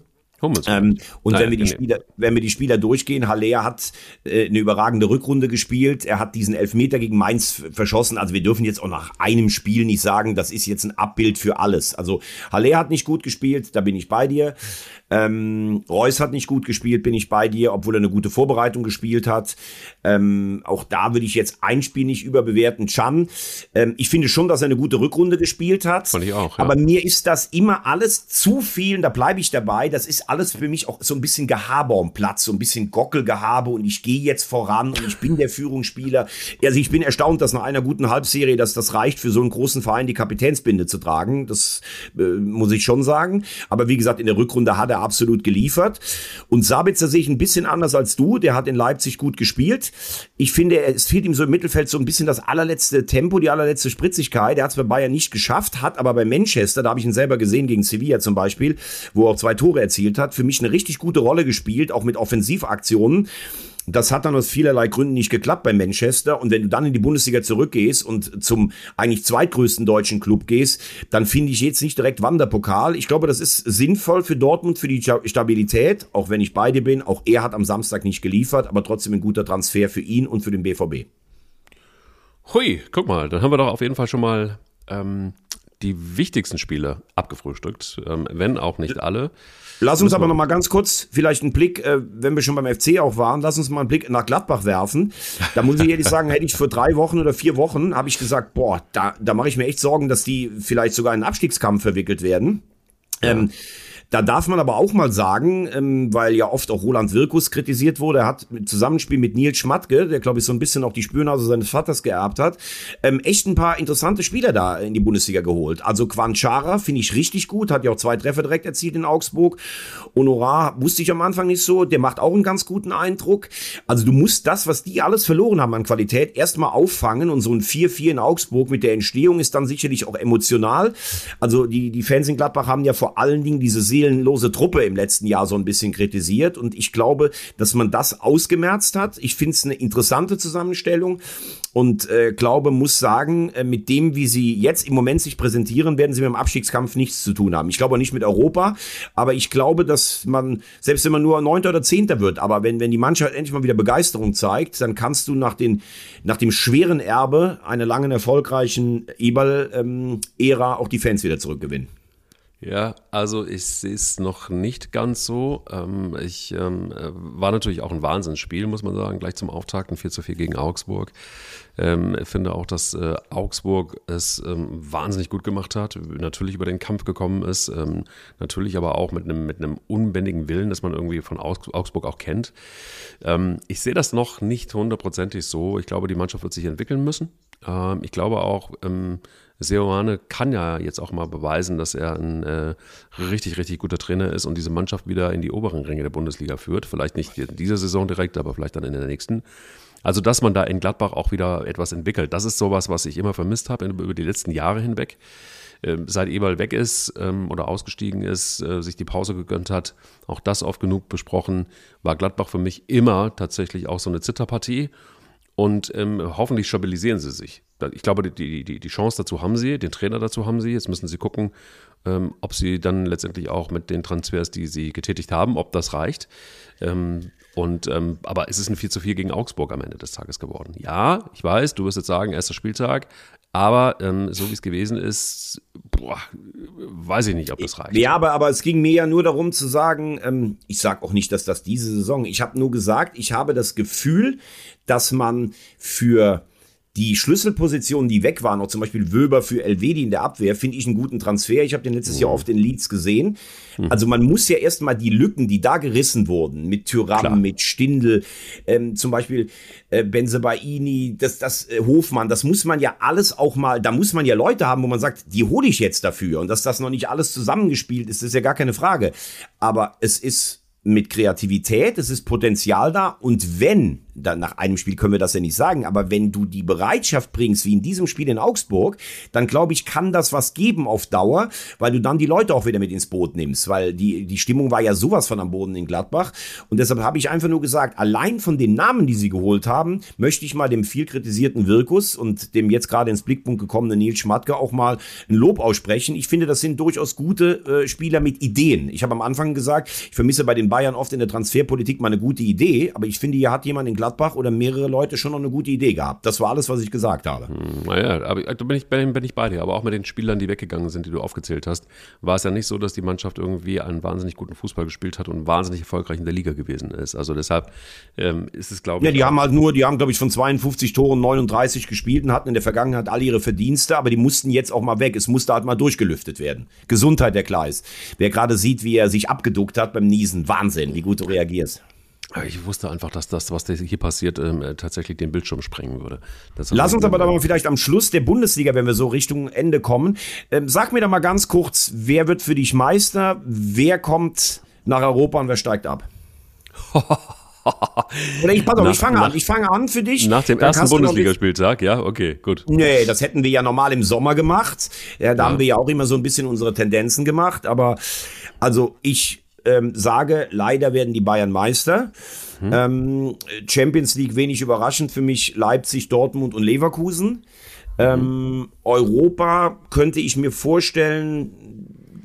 Ähm, und Nein, wenn wir die Spieler, wenn wir die Spieler durchgehen, Haller hat äh, eine überragende Rückrunde gespielt. Er hat diesen Elfmeter gegen Mainz verschossen. Also wir dürfen jetzt auch nach einem Spiel nicht sagen, das ist jetzt ein Abbild für alles. Also Haller hat nicht gut gespielt, da bin ich bei dir. Ähm, Reus hat nicht gut gespielt, bin ich bei dir, obwohl er eine gute Vorbereitung gespielt hat. Ähm, auch da würde ich jetzt ein Spiel nicht überbewerten. Chan, ähm, ich finde schon, dass er eine gute Rückrunde gespielt hat. Fand ich auch. Ja. Aber mir ist das immer alles zu viel, und da bleibe ich dabei. Das ist alles für mich auch so ein bisschen Gehabe am Platz, so ein bisschen Gockelgehabe und ich gehe jetzt voran und ich bin der Führungsspieler. Also ich bin erstaunt, dass nach einer guten Halbserie, dass das reicht, für so einen großen Verein die Kapitänsbinde zu tragen. Das äh, muss ich schon sagen. Aber wie gesagt, in der Rückrunde hat er absolut geliefert. Und Sabitzer sehe ich ein bisschen anders als du. Der hat in Leipzig gut gespielt. Ich finde, es fehlt ihm so im Mittelfeld so ein bisschen das allerletzte Tempo, die allerletzte Spritzigkeit. Er hat es bei Bayern nicht geschafft, hat aber bei Manchester, da habe ich ihn selber gesehen, gegen Sevilla zum Beispiel, wo er auch zwei Tore erzielt hat, für mich eine richtig gute Rolle gespielt, auch mit Offensivaktionen. Das hat dann aus vielerlei Gründen nicht geklappt bei Manchester. Und wenn du dann in die Bundesliga zurückgehst und zum eigentlich zweitgrößten deutschen Club gehst, dann finde ich jetzt nicht direkt Wanderpokal. Ich glaube, das ist sinnvoll für Dortmund, für die Stabilität, auch wenn ich bei dir bin. Auch er hat am Samstag nicht geliefert, aber trotzdem ein guter Transfer für ihn und für den BVB. Hui, guck mal, dann haben wir doch auf jeden Fall schon mal ähm, die wichtigsten Spiele abgefrühstückt, ähm, wenn auch nicht alle. Lass uns aber noch mal ganz kurz vielleicht einen Blick, äh, wenn wir schon beim FC auch waren, lass uns mal einen Blick nach Gladbach werfen. Da muss ich ehrlich sagen, hätte ich vor drei Wochen oder vier Wochen, habe ich gesagt, boah, da, da mache ich mir echt Sorgen, dass die vielleicht sogar in einen Abstiegskampf verwickelt werden. Ja. Ähm, da darf man aber auch mal sagen, ähm, weil ja oft auch Roland Wirkus kritisiert wurde, er hat im Zusammenspiel mit Nils Schmatke, der glaube ich so ein bisschen auch die Spürnase seines Vaters geerbt hat, ähm, echt ein paar interessante Spieler da in die Bundesliga geholt. Also Quanchara finde ich richtig gut, hat ja auch zwei Treffer direkt erzielt in Augsburg. Honorar wusste ich am Anfang nicht so, der macht auch einen ganz guten Eindruck. Also du musst das, was die alles verloren haben an Qualität, erstmal auffangen und so ein 4-4 in Augsburg mit der Entstehung ist dann sicherlich auch emotional. Also die, die Fans in Gladbach haben ja vor allen Dingen diese seelenlose Truppe im letzten Jahr so ein bisschen kritisiert. Und ich glaube, dass man das ausgemerzt hat. Ich finde es eine interessante Zusammenstellung und äh, glaube, muss sagen, äh, mit dem, wie sie jetzt im Moment sich präsentieren, werden sie mit dem Abstiegskampf nichts zu tun haben. Ich glaube auch nicht mit Europa, aber ich glaube, dass man, selbst wenn man nur Neunter oder Zehnter wird, aber wenn, wenn die Mannschaft endlich mal wieder Begeisterung zeigt, dann kannst du nach, den, nach dem schweren Erbe einer langen erfolgreichen Eberl-Ära ähm, auch die Fans wieder zurückgewinnen. Ja, also ich sehe es noch nicht ganz so. Ähm, ich ähm, äh, war natürlich auch ein Wahnsinnsspiel, muss man sagen, gleich zum Auftakt, ein 4 zu 4 gegen Augsburg. Ähm, ich finde auch, dass äh, Augsburg es ähm, wahnsinnig gut gemacht hat, natürlich über den Kampf gekommen ist, ähm, natürlich aber auch mit einem, mit einem unbändigen Willen, dass man irgendwie von Augsburg auch kennt. Ähm, ich sehe das noch nicht hundertprozentig so. Ich glaube, die Mannschaft wird sich entwickeln müssen. Ich glaube auch, Seoane kann ja jetzt auch mal beweisen, dass er ein äh, richtig, richtig guter Trainer ist und diese Mannschaft wieder in die oberen Ränge der Bundesliga führt. Vielleicht nicht in dieser Saison direkt, aber vielleicht dann in der nächsten. Also, dass man da in Gladbach auch wieder etwas entwickelt, das ist sowas, was ich immer vermisst habe über die letzten Jahre hinweg. Ähm, seit Eberl weg ist ähm, oder ausgestiegen ist, äh, sich die Pause gegönnt hat, auch das oft genug besprochen, war Gladbach für mich immer tatsächlich auch so eine Zitterpartie. Und ähm, hoffentlich stabilisieren sie sich. Ich glaube, die, die, die Chance dazu haben sie, den Trainer dazu haben sie. Jetzt müssen sie gucken, ähm, ob sie dann letztendlich auch mit den Transfers, die sie getätigt haben, ob das reicht. Ähm, und, ähm, aber es ist ein 4 zu 4 gegen Augsburg am Ende des Tages geworden. Ja, ich weiß, du wirst jetzt sagen, erster Spieltag, aber ähm, so wie es gewesen ist, boah, weiß ich nicht, ob das reicht. Ja, aber, aber es ging mir ja nur darum zu sagen, ähm, ich sage auch nicht, dass das diese Saison, ich habe nur gesagt, ich habe das Gefühl, dass man für die Schlüsselpositionen, die weg waren, auch zum Beispiel Wöber für Elvedi in der Abwehr, finde ich einen guten Transfer. Ich habe den letztes mhm. Jahr oft in Leeds gesehen. Mhm. Also man muss ja erstmal die Lücken, die da gerissen wurden, mit Tyram, mit Stindl, ähm, zum Beispiel äh, Benzebaini, das, das äh, Hofmann, das muss man ja alles auch mal, da muss man ja Leute haben, wo man sagt, die hole ich jetzt dafür. Und dass das noch nicht alles zusammengespielt ist, ist ja gar keine Frage. Aber es ist mit Kreativität, es ist Potenzial da und wenn dann nach einem Spiel können wir das ja nicht sagen, aber wenn du die Bereitschaft bringst, wie in diesem Spiel in Augsburg, dann glaube ich, kann das was geben auf Dauer, weil du dann die Leute auch wieder mit ins Boot nimmst, weil die, die Stimmung war ja sowas von am Boden in Gladbach und deshalb habe ich einfach nur gesagt, allein von den Namen, die sie geholt haben, möchte ich mal dem viel kritisierten Wirkus und dem jetzt gerade ins Blickpunkt gekommenen Nils Schmatke auch mal ein Lob aussprechen. Ich finde, das sind durchaus gute äh, Spieler mit Ideen. Ich habe am Anfang gesagt, ich vermisse bei den Bayern oft in der Transferpolitik mal eine gute Idee, aber ich finde, hier hat jemand in Gladbach oder mehrere Leute schon noch eine gute Idee gehabt. Das war alles, was ich gesagt habe. Hm, naja, aber da bin ich, bin ich bei dir. Aber auch mit den Spielern, die weggegangen sind, die du aufgezählt hast, war es ja nicht so, dass die Mannschaft irgendwie einen wahnsinnig guten Fußball gespielt hat und wahnsinnig erfolgreich in der Liga gewesen ist. Also deshalb ähm, ist es, glaube ich. Ja, die haben halt nur, die haben, glaube ich, von 52 Toren 39 gespielt und hatten in der Vergangenheit alle ihre Verdienste, aber die mussten jetzt auch mal weg. Es musste halt mal durchgelüftet werden. Gesundheit, der Kleis. Wer gerade sieht, wie er sich abgeduckt hat beim Niesen, Wahnsinn, wie gut du reagierst. Ich wusste einfach, dass das, was hier passiert, ähm, tatsächlich den Bildschirm sprengen würde. Lass uns aber dann mal vielleicht am Schluss der Bundesliga, wenn wir so Richtung Ende kommen. Ähm, sag mir doch mal ganz kurz, wer wird für dich Meister? Wer kommt nach Europa und wer steigt ab? *laughs* Oder ich, pass auf, nach, ich fange an. Ich fange an für dich. Nach dem ersten Bundesligaspieltag, ja, okay, gut. Nee, das hätten wir ja normal im Sommer gemacht. Ja, da ja. haben wir ja auch immer so ein bisschen unsere Tendenzen gemacht. Aber also ich ähm, sage, leider werden die Bayern Meister. Mhm. Ähm, Champions League wenig überraschend für mich Leipzig, Dortmund und Leverkusen. Ähm, Europa könnte ich mir vorstellen,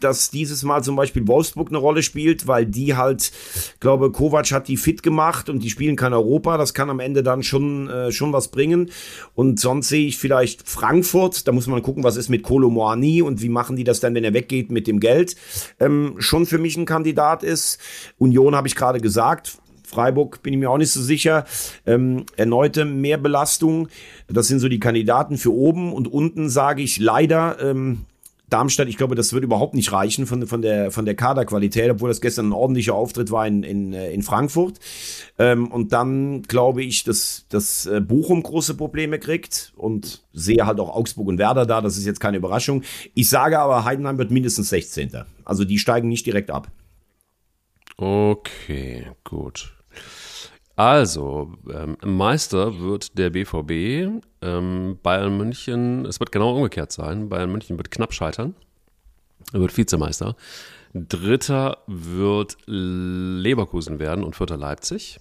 dass dieses Mal zum Beispiel Wolfsburg eine Rolle spielt, weil die halt, glaube Kovac hat die fit gemacht und die spielen kein Europa. Das kann am Ende dann schon, äh, schon was bringen. Und sonst sehe ich vielleicht Frankfurt. Da muss man gucken, was ist mit Kolo Moani und wie machen die das dann, wenn er weggeht mit dem Geld. Ähm, schon für mich ein Kandidat ist. Union habe ich gerade gesagt. Freiburg bin ich mir auch nicht so sicher. Ähm, erneute Mehrbelastung. Das sind so die Kandidaten für oben. Und unten sage ich leider, ähm, Darmstadt, ich glaube, das wird überhaupt nicht reichen von, von, der, von der Kaderqualität, obwohl das gestern ein ordentlicher Auftritt war in, in, äh, in Frankfurt. Ähm, und dann glaube ich, dass, dass äh, Bochum große Probleme kriegt und sehe halt auch Augsburg und Werder da. Das ist jetzt keine Überraschung. Ich sage aber, Heidenheim wird mindestens 16. Also die steigen nicht direkt ab. Okay, gut. Also, ähm, Meister wird der BVB. Ähm, Bayern München, es wird genau umgekehrt sein. Bayern München wird knapp scheitern. Er wird Vizemeister. Dritter wird Leverkusen werden und vierter Leipzig.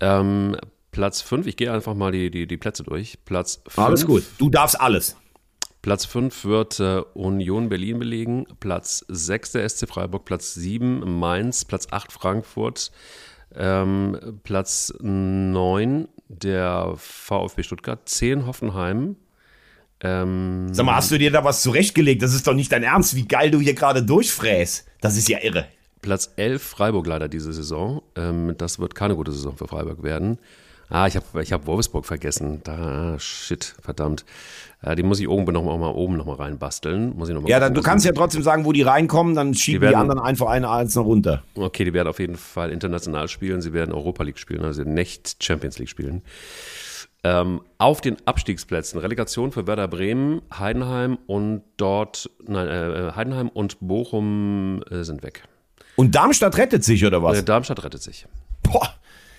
Ähm, Platz 5, ich gehe einfach mal die, die, die Plätze durch. Platz fünf, Alles gut, du darfst alles. Platz 5 wird äh, Union Berlin belegen. Platz 6 der SC Freiburg. Platz 7 Mainz. Platz 8 Frankfurt. Ähm, Platz 9 der VfB Stuttgart, 10 Hoffenheim. Ähm, Sag mal, hast du dir da was zurechtgelegt? Das ist doch nicht dein Ernst, wie geil du hier gerade durchfräst. Das ist ja irre. Platz 11 Freiburg leider diese Saison. Ähm, das wird keine gute Saison für Freiburg werden. Ah, ich habe ich hab Wolfsburg vergessen. Da, shit, verdammt. Ja, die muss ich oben noch mal, oben noch mal reinbasteln. Muss ich noch mal ja, dann, du kannst ja trotzdem sagen, wo die reinkommen, dann schieben die, werden, die anderen einfach eine einzelne runter. Okay, die werden auf jeden Fall international spielen. Sie werden Europa League spielen, also nicht Champions League spielen. Ähm, auf den Abstiegsplätzen Relegation für Werder Bremen, Heidenheim und dort, nein, äh, Heidenheim und Bochum äh, sind weg. Und Darmstadt rettet sich, oder was? Äh, Darmstadt rettet sich. Boah.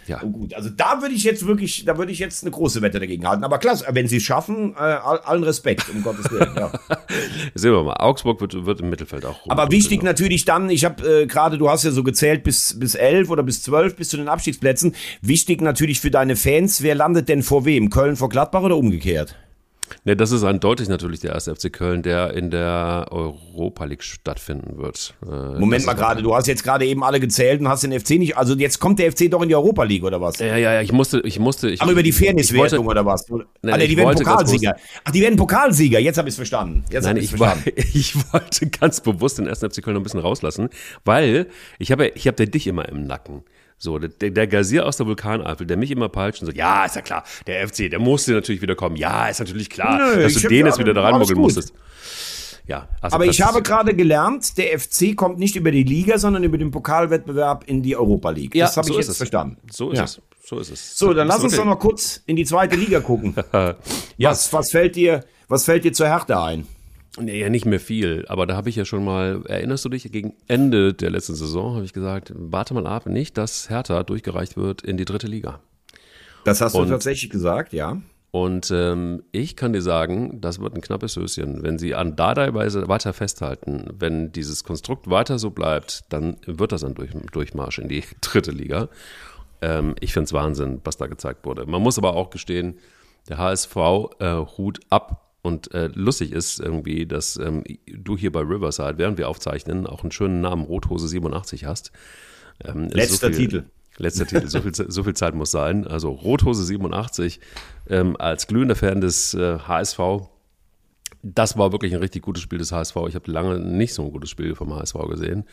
Ja. Oh, gut, also da würde ich jetzt wirklich, da würde ich jetzt eine große Wette dagegen halten. Aber klasse, wenn sie es schaffen, äh, allen Respekt, um Gottes Willen. Ja. *laughs* Sehen wir mal. Augsburg wird, wird im Mittelfeld auch. Aber wichtig natürlich dann, ich habe äh, gerade, du hast ja so gezählt bis bis elf oder bis zwölf bis zu den Abstiegsplätzen. Wichtig natürlich für deine Fans, wer landet denn vor wem? Köln vor Gladbach oder umgekehrt? Ne, das ist eindeutig natürlich der erste FC Köln, der in der Europa League stattfinden wird. Äh, Moment mal gerade, du hast jetzt gerade eben alle gezählt und hast den FC nicht, also jetzt kommt der FC doch in die Europa League oder was? Ja, ja, ja, ich musste, ich musste. Ich, Aber über die Fairnesswertung oder was? Nee, ah, nee, die werden Pokalsieger. Ach, die werden Pokalsieger, jetzt habe ich es verstanden. Jetzt Nein, ich, verstanden. War, *laughs* ich wollte ganz bewusst den ersten FC Köln noch ein bisschen rauslassen, weil ich habe ich hab ja dich immer im Nacken. So, der, der Gazier aus der Vulkaneifel, der mich immer peitscht und sagt, ja, ist ja klar, der FC, der musste natürlich wieder kommen. Ja, ist natürlich klar, Nö, dass du den jetzt wieder da reinmogeln musstest. Ja, also Aber ich habe gerade gelernt, der FC kommt nicht über die Liga, sondern über den Pokalwettbewerb in die Europa League. Ja, das habe so ich jetzt es. verstanden. So ist ja. es. So ist es. So, dann lass uns doch mal kurz in die zweite Liga gucken. *laughs* ja. was, was, fällt dir, was fällt dir zur Härte ein? Nee, ja, nicht mehr viel. Aber da habe ich ja schon mal, erinnerst du dich, gegen Ende der letzten Saison habe ich gesagt, warte mal ab, nicht, dass Hertha durchgereicht wird in die dritte Liga. Das hast und, du tatsächlich gesagt, ja. Und ähm, ich kann dir sagen, das wird ein knappes Höschen. Wenn sie an Dardai-Weise weiter festhalten, wenn dieses Konstrukt weiter so bleibt, dann wird das ein Durch Durchmarsch in die *laughs* dritte Liga. Ähm, ich finde es Wahnsinn, was da gezeigt wurde. Man muss aber auch gestehen, der HSV äh, Hut ab und äh, lustig ist irgendwie, dass ähm, du hier bei Riverside, während wir aufzeichnen, auch einen schönen Namen Rothose 87 hast. Ähm, Letzter so viel, Titel. Letzter Titel, so viel, so viel Zeit muss sein. Also Rothose 87 ähm, als glühender Fan des äh, HSV. Das war wirklich ein richtig gutes Spiel des HSV. Ich habe lange nicht so ein gutes Spiel vom HSV gesehen.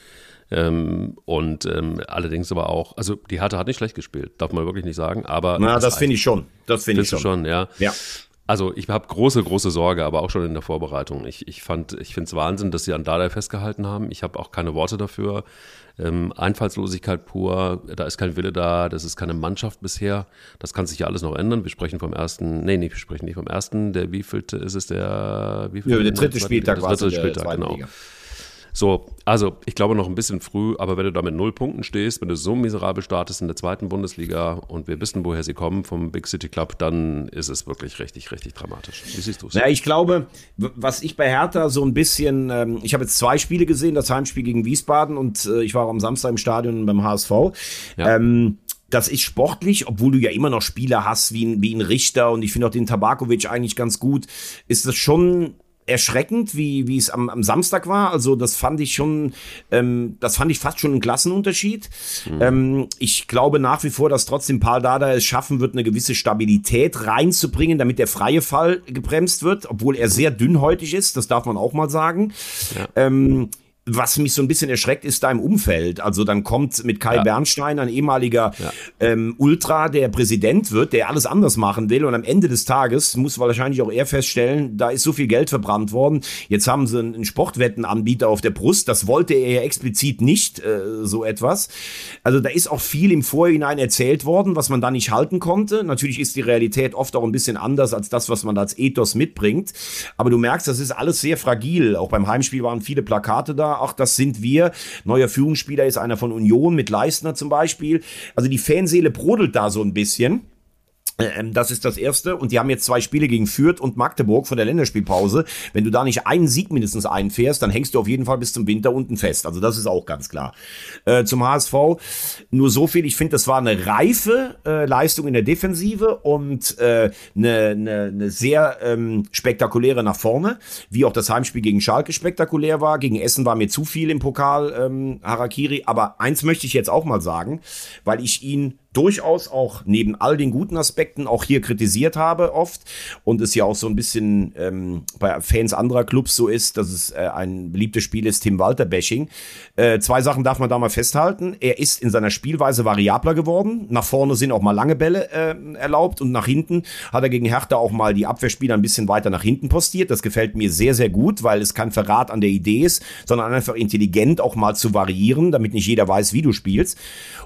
Ähm, und ähm, allerdings aber auch, also die Hertha hat nicht schlecht gespielt, darf man wirklich nicht sagen. Aber Na, das, das finde ich schon. Das finde ich schon. schon. ja. Ja. Also ich habe große, große Sorge, aber auch schon in der Vorbereitung. Ich, ich fand, ich finde es Wahnsinn, dass sie an Dardai festgehalten haben. Ich habe auch keine Worte dafür. Ähm, Einfallslosigkeit pur, da ist kein Wille da, das ist keine Mannschaft bisher. Das kann sich ja alles noch ändern. Wir sprechen vom ersten, nee, nee, wir sprechen nicht vom ersten. Der wievielte ist es der, wie viel? Ja, der dritte Spieltag war dritte Spieltag, genau. Liga. So, also ich glaube noch ein bisschen früh, aber wenn du da mit null Punkten stehst, wenn du so miserabel startest in der zweiten Bundesliga und wir wissen, woher sie kommen vom Big City Club, dann ist es wirklich richtig, richtig dramatisch. Wie siehst du es? Ja, ich glaube, was ich bei Hertha so ein bisschen, ähm, ich habe jetzt zwei Spiele gesehen, das Heimspiel gegen Wiesbaden und äh, ich war am Samstag im Stadion beim HSV. Ja. Ähm, das ist sportlich, obwohl du ja immer noch Spieler hast wie wie ein Richter und ich finde auch den Tabakovic eigentlich ganz gut, ist das schon erschreckend, wie, wie es am, am Samstag war. Also das fand ich schon, ähm, das fand ich fast schon ein Klassenunterschied. Mhm. Ähm, ich glaube nach wie vor, dass trotzdem Paul Dada es schaffen wird, eine gewisse Stabilität reinzubringen, damit der freie Fall gebremst wird, obwohl er sehr dünnhäutig ist, das darf man auch mal sagen. Ja. Ähm, was mich so ein bisschen erschreckt, ist da im Umfeld. Also dann kommt mit Kai ja. Bernstein ein ehemaliger ja. ähm, Ultra, der Präsident wird, der alles anders machen will. Und am Ende des Tages muss wahrscheinlich auch er feststellen, da ist so viel Geld verbrannt worden. Jetzt haben sie einen Sportwettenanbieter auf der Brust. Das wollte er ja explizit nicht, äh, so etwas. Also da ist auch viel im Vorhinein erzählt worden, was man da nicht halten konnte. Natürlich ist die Realität oft auch ein bisschen anders als das, was man als Ethos mitbringt. Aber du merkst, das ist alles sehr fragil. Auch beim Heimspiel waren viele Plakate da ach, das sind wir. Neuer Führungsspieler ist einer von Union mit Leistner zum Beispiel. Also die Fanseele brodelt da so ein bisschen. Ähm, das ist das erste. Und die haben jetzt zwei Spiele gegen Fürth und Magdeburg von der Länderspielpause. Wenn du da nicht einen Sieg mindestens einfährst, dann hängst du auf jeden Fall bis zum Winter unten fest. Also das ist auch ganz klar. Äh, zum HSV nur so viel. Ich finde, das war eine reife äh, Leistung in der Defensive und äh, eine, eine, eine sehr ähm, spektakuläre nach vorne. Wie auch das Heimspiel gegen Schalke spektakulär war. Gegen Essen war mir zu viel im Pokal ähm, Harakiri. Aber eins möchte ich jetzt auch mal sagen, weil ich ihn durchaus auch neben all den guten Aspekten auch hier kritisiert habe oft und es ja auch so ein bisschen ähm, bei Fans anderer Clubs so ist, dass es äh, ein beliebtes Spiel ist, Tim Walter Bashing. Äh, zwei Sachen darf man da mal festhalten. Er ist in seiner Spielweise variabler geworden. Nach vorne sind auch mal lange Bälle äh, erlaubt und nach hinten hat er gegen Hertha auch mal die Abwehrspieler ein bisschen weiter nach hinten postiert. Das gefällt mir sehr, sehr gut, weil es kein Verrat an der Idee ist, sondern einfach intelligent auch mal zu variieren, damit nicht jeder weiß, wie du spielst.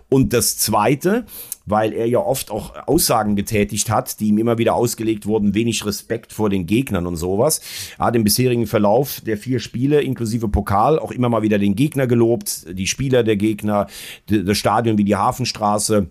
Und das Zweite, weil er ja oft auch Aussagen getätigt hat, die ihm immer wieder ausgelegt wurden, wenig Respekt vor den Gegnern und sowas. Er hat im bisherigen Verlauf der vier Spiele inklusive Pokal auch immer mal wieder den Gegner gelobt, die Spieler der Gegner, das Stadion wie die Hafenstraße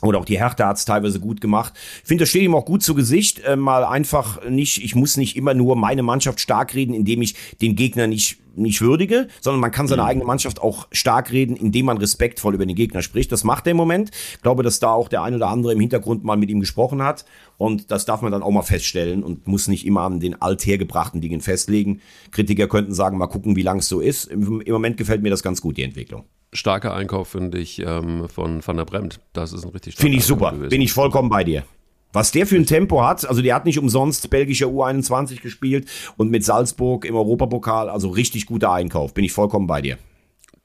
Oder auch die Hertha hat es teilweise gut gemacht. Ich finde, das steht ihm auch gut zu Gesicht. Äh, mal einfach nicht, ich muss nicht immer nur meine Mannschaft stark reden, indem ich den Gegner nicht, nicht würdige, sondern man kann seine mhm. eigene Mannschaft auch stark reden, indem man respektvoll über den Gegner spricht. Das macht er im Moment. Ich glaube, dass da auch der ein oder andere im Hintergrund mal mit ihm gesprochen hat. Und das darf man dann auch mal feststellen und muss nicht immer an den althergebrachten Dingen festlegen. Kritiker könnten sagen, mal gucken, wie lang es so ist. Im, Im Moment gefällt mir das ganz gut, die Entwicklung starker Einkauf, finde ich, ähm, von Van der Bremt. Das ist ein richtig starker Finde ich super. Gewesen. Bin ich vollkommen bei dir. Was der für ein Tempo hat, also der hat nicht umsonst belgischer U21 gespielt und mit Salzburg im Europapokal, also richtig guter Einkauf. Bin ich vollkommen bei dir.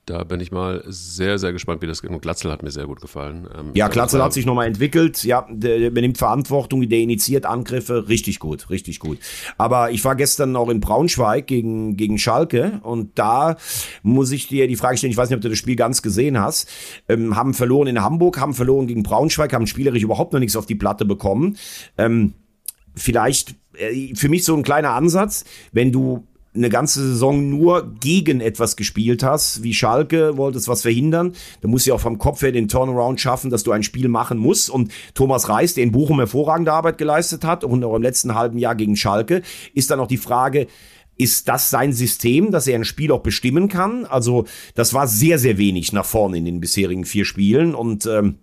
Da bin ich mal sehr, sehr gespannt, wie das geht. Und Glatzel hat mir sehr gut gefallen. Ähm, ja, Glatzel hat sich nochmal entwickelt. Ja, der, übernimmt Verantwortung, der initiiert Angriffe. Richtig gut, richtig gut. Aber ich war gestern auch in Braunschweig gegen, gegen Schalke und da muss ich dir die Frage stellen, ich weiß nicht, ob du das Spiel ganz gesehen hast, ähm, haben verloren in Hamburg, haben verloren gegen Braunschweig, haben spielerisch überhaupt noch nichts auf die Platte bekommen. Ähm, vielleicht äh, für mich so ein kleiner Ansatz, wenn du eine ganze Saison nur gegen etwas gespielt hast, wie Schalke, wolltest was verhindern, dann musst du auch vom Kopf her den Turnaround schaffen, dass du ein Spiel machen musst. Und Thomas Reis, der in Bochum hervorragende Arbeit geleistet hat, und auch im letzten halben Jahr gegen Schalke, ist dann auch die Frage, ist das sein System, dass er ein Spiel auch bestimmen kann? Also das war sehr, sehr wenig nach vorne in den bisherigen vier Spielen und ähm,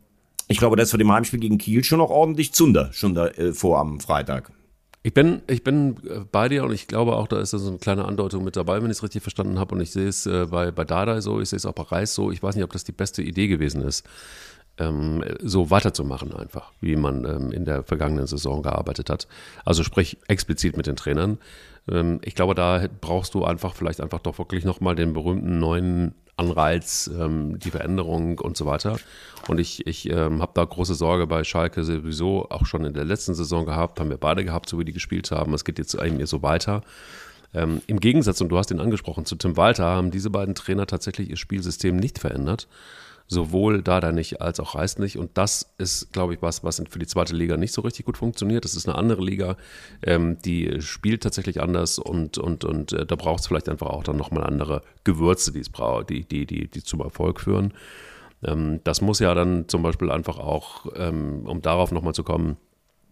ich glaube, das ist für dem Heimspiel gegen Kiel schon noch ordentlich Zunder schon da, äh, vor am Freitag. Ich bin, ich bin äh, bei dir und ich glaube auch, da ist so eine kleine Andeutung mit dabei, wenn ich es richtig verstanden habe. Und ich sehe es äh, bei, bei Dada so, ich sehe es auch bei Reis so. Ich weiß nicht, ob das die beste Idee gewesen ist, ähm, so weiterzumachen einfach, wie man ähm, in der vergangenen Saison gearbeitet hat. Also sprich explizit mit den Trainern. Ähm, ich glaube, da brauchst du einfach vielleicht einfach doch wirklich nochmal den berühmten neuen Anreiz, ähm, die Veränderung und so weiter. Und ich, ich ähm, habe da große Sorge bei Schalke sowieso auch schon in der letzten Saison gehabt, haben wir beide gehabt, so wie die gespielt haben. Es geht jetzt eigentlich so weiter. Ähm, Im Gegensatz, und du hast ihn angesprochen, zu Tim Walter haben diese beiden Trainer tatsächlich ihr Spielsystem nicht verändert sowohl Dada nicht als auch Reis nicht. Und das ist, glaube ich, was, was für die zweite Liga nicht so richtig gut funktioniert. Das ist eine andere Liga, ähm, die spielt tatsächlich anders und, und, und äh, da braucht es vielleicht einfach auch dann nochmal andere Gewürze, die es braucht, die, die, die, die zum Erfolg führen. Ähm, das muss ja dann zum Beispiel einfach auch, ähm, um darauf nochmal zu kommen,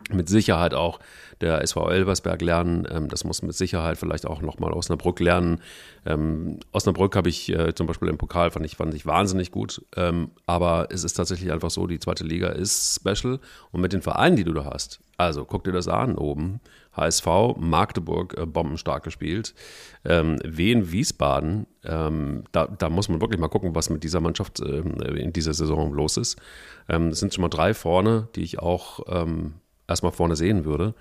mit Sicherheit auch der SV Elversberg lernen. Ähm, das muss mit Sicherheit vielleicht auch nochmal Osnabrück lernen. Ähm, Osnabrück habe ich äh, zum Beispiel im Pokal, fand ich, fand ich wahnsinnig gut. Ähm, aber es ist tatsächlich einfach so, die zweite Liga ist special. Und mit den Vereinen, die du da hast, also guck dir das an oben. HSV, Magdeburg äh, bombenstark gespielt. Ähm, Wien, Wiesbaden, ähm, da, da, muss man wirklich mal gucken, was mit dieser Mannschaft ähm, in dieser Saison los ist. Ähm, es sind schon mal drei vorne, die ich auch ähm, erstmal vorne sehen würde.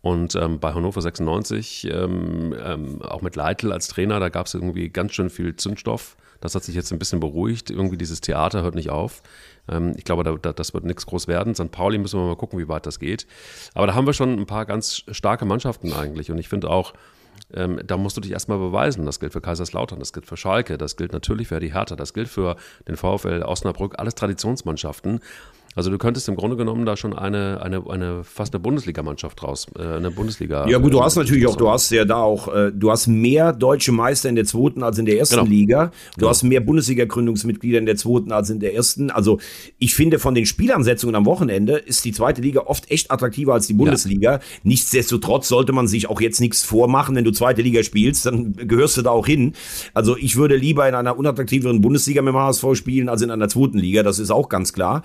Und ähm, bei Hannover 96, ähm, ähm, auch mit Leitl als Trainer, da gab es irgendwie ganz schön viel Zündstoff. Das hat sich jetzt ein bisschen beruhigt. Irgendwie dieses Theater hört nicht auf. Ähm, ich glaube, da, da, das wird nichts groß werden. St. Pauli müssen wir mal gucken, wie weit das geht. Aber da haben wir schon ein paar ganz starke Mannschaften eigentlich. Und ich finde auch, ähm, da musst du dich erstmal beweisen. Das gilt für Kaiserslautern, das gilt für Schalke, das gilt natürlich für die Hertha, das gilt für den VfL Osnabrück, alles Traditionsmannschaften. Also du könntest im Grunde genommen da schon eine, eine, eine fast eine Bundesligamannschaft draus, äh, eine Bundesliga. Ja gut, du hast natürlich auch, du hast ja da auch, äh, du hast mehr deutsche Meister in der zweiten als in der ersten genau. Liga. Du genau. hast mehr Bundesliga-Gründungsmitglieder in der zweiten als in der ersten. Also ich finde von den Spielansetzungen am Wochenende ist die zweite Liga oft echt attraktiver als die Bundesliga. Ja. Nichtsdestotrotz sollte man sich auch jetzt nichts vormachen, wenn du zweite Liga spielst, dann gehörst du da auch hin. Also ich würde lieber in einer unattraktiveren Bundesliga mit dem HSV spielen als in einer zweiten Liga. Das ist auch ganz klar.